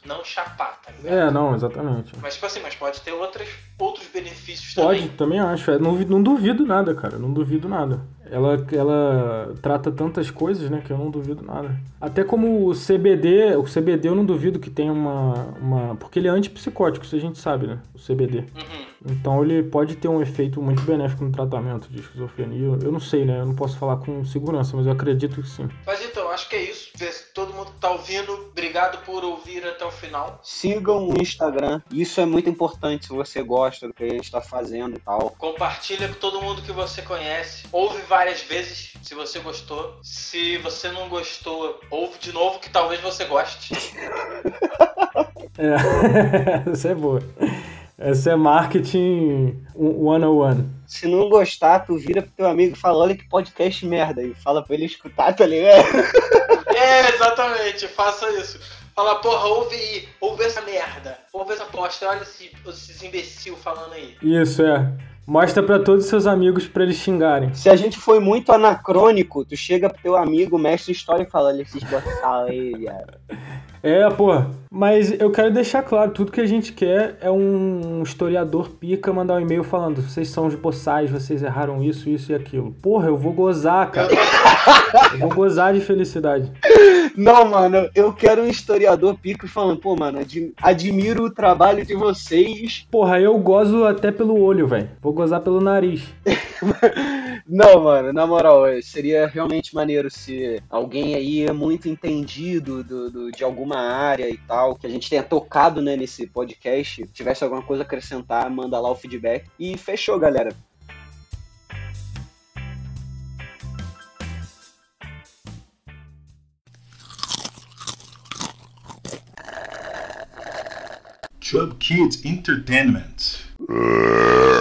C: Não chapar, tá ligado?
D: É, não, exatamente.
C: Mas, tipo assim, mas pode ter outras, outros benefícios
D: Pode,
C: também.
D: também acho. É, não, não duvido nada, cara. Não duvido nada. Ela, ela trata tantas coisas, né, que eu não duvido nada. Até como o CBD, o CBD eu não duvido que tenha uma, uma... Porque ele é antipsicótico, isso a gente sabe, né? O CBD.
C: Uhum.
D: Então ele pode ter um efeito muito benéfico no tratamento de esquizofrenia. Eu não sei, né? Eu não posso falar com segurança, mas eu acredito que sim.
C: Mas então, acho que é isso. Vê se todo mundo que tá ouvindo, obrigado por ouvir até o final.
B: Sigam o Instagram. Isso é muito importante se você gosta do que a gente tá fazendo e tal.
C: Compartilha com todo mundo que você conhece. Ouve várias vezes se você gostou. Se você não gostou, ouve de novo que talvez você goste.
D: É, essa é boa. Essa é marketing 101.
B: Se não gostar, tu vira pro teu amigo e fala, olha que podcast merda. E fala pra ele escutar, tá ligado?
C: É, exatamente, faça isso. Fala, porra, ouve aí, ouve essa merda. Ouve essa bosta, olha esse, esses imbecil falando aí.
D: Isso, é. Mostra pra todos os seus amigos pra eles xingarem.
B: Se a gente foi muito anacrônico, tu chega pro teu amigo, mestre história e fala, olha esses boçal aí, viado.
D: É, pô. Mas eu quero deixar claro, tudo que a gente quer é um historiador pica mandar um e-mail falando, vocês são os boçais, vocês erraram isso, isso e aquilo. Porra, eu vou gozar, cara. Eu vou gozar de felicidade.
B: Não, mano, eu quero um historiador pico falando, pô, mano, admi- admiro o trabalho de vocês.
D: Porra, eu gozo até pelo olho, velho. Vou gozar pelo nariz.
B: Não, mano, na moral, seria realmente maneiro se alguém aí é muito entendido do, do- de alguma área e tal, que a gente tenha tocado né, nesse podcast, tivesse alguma coisa a acrescentar, manda lá o feedback. E fechou, galera.
F: Chub Kids Entertainment. Uh.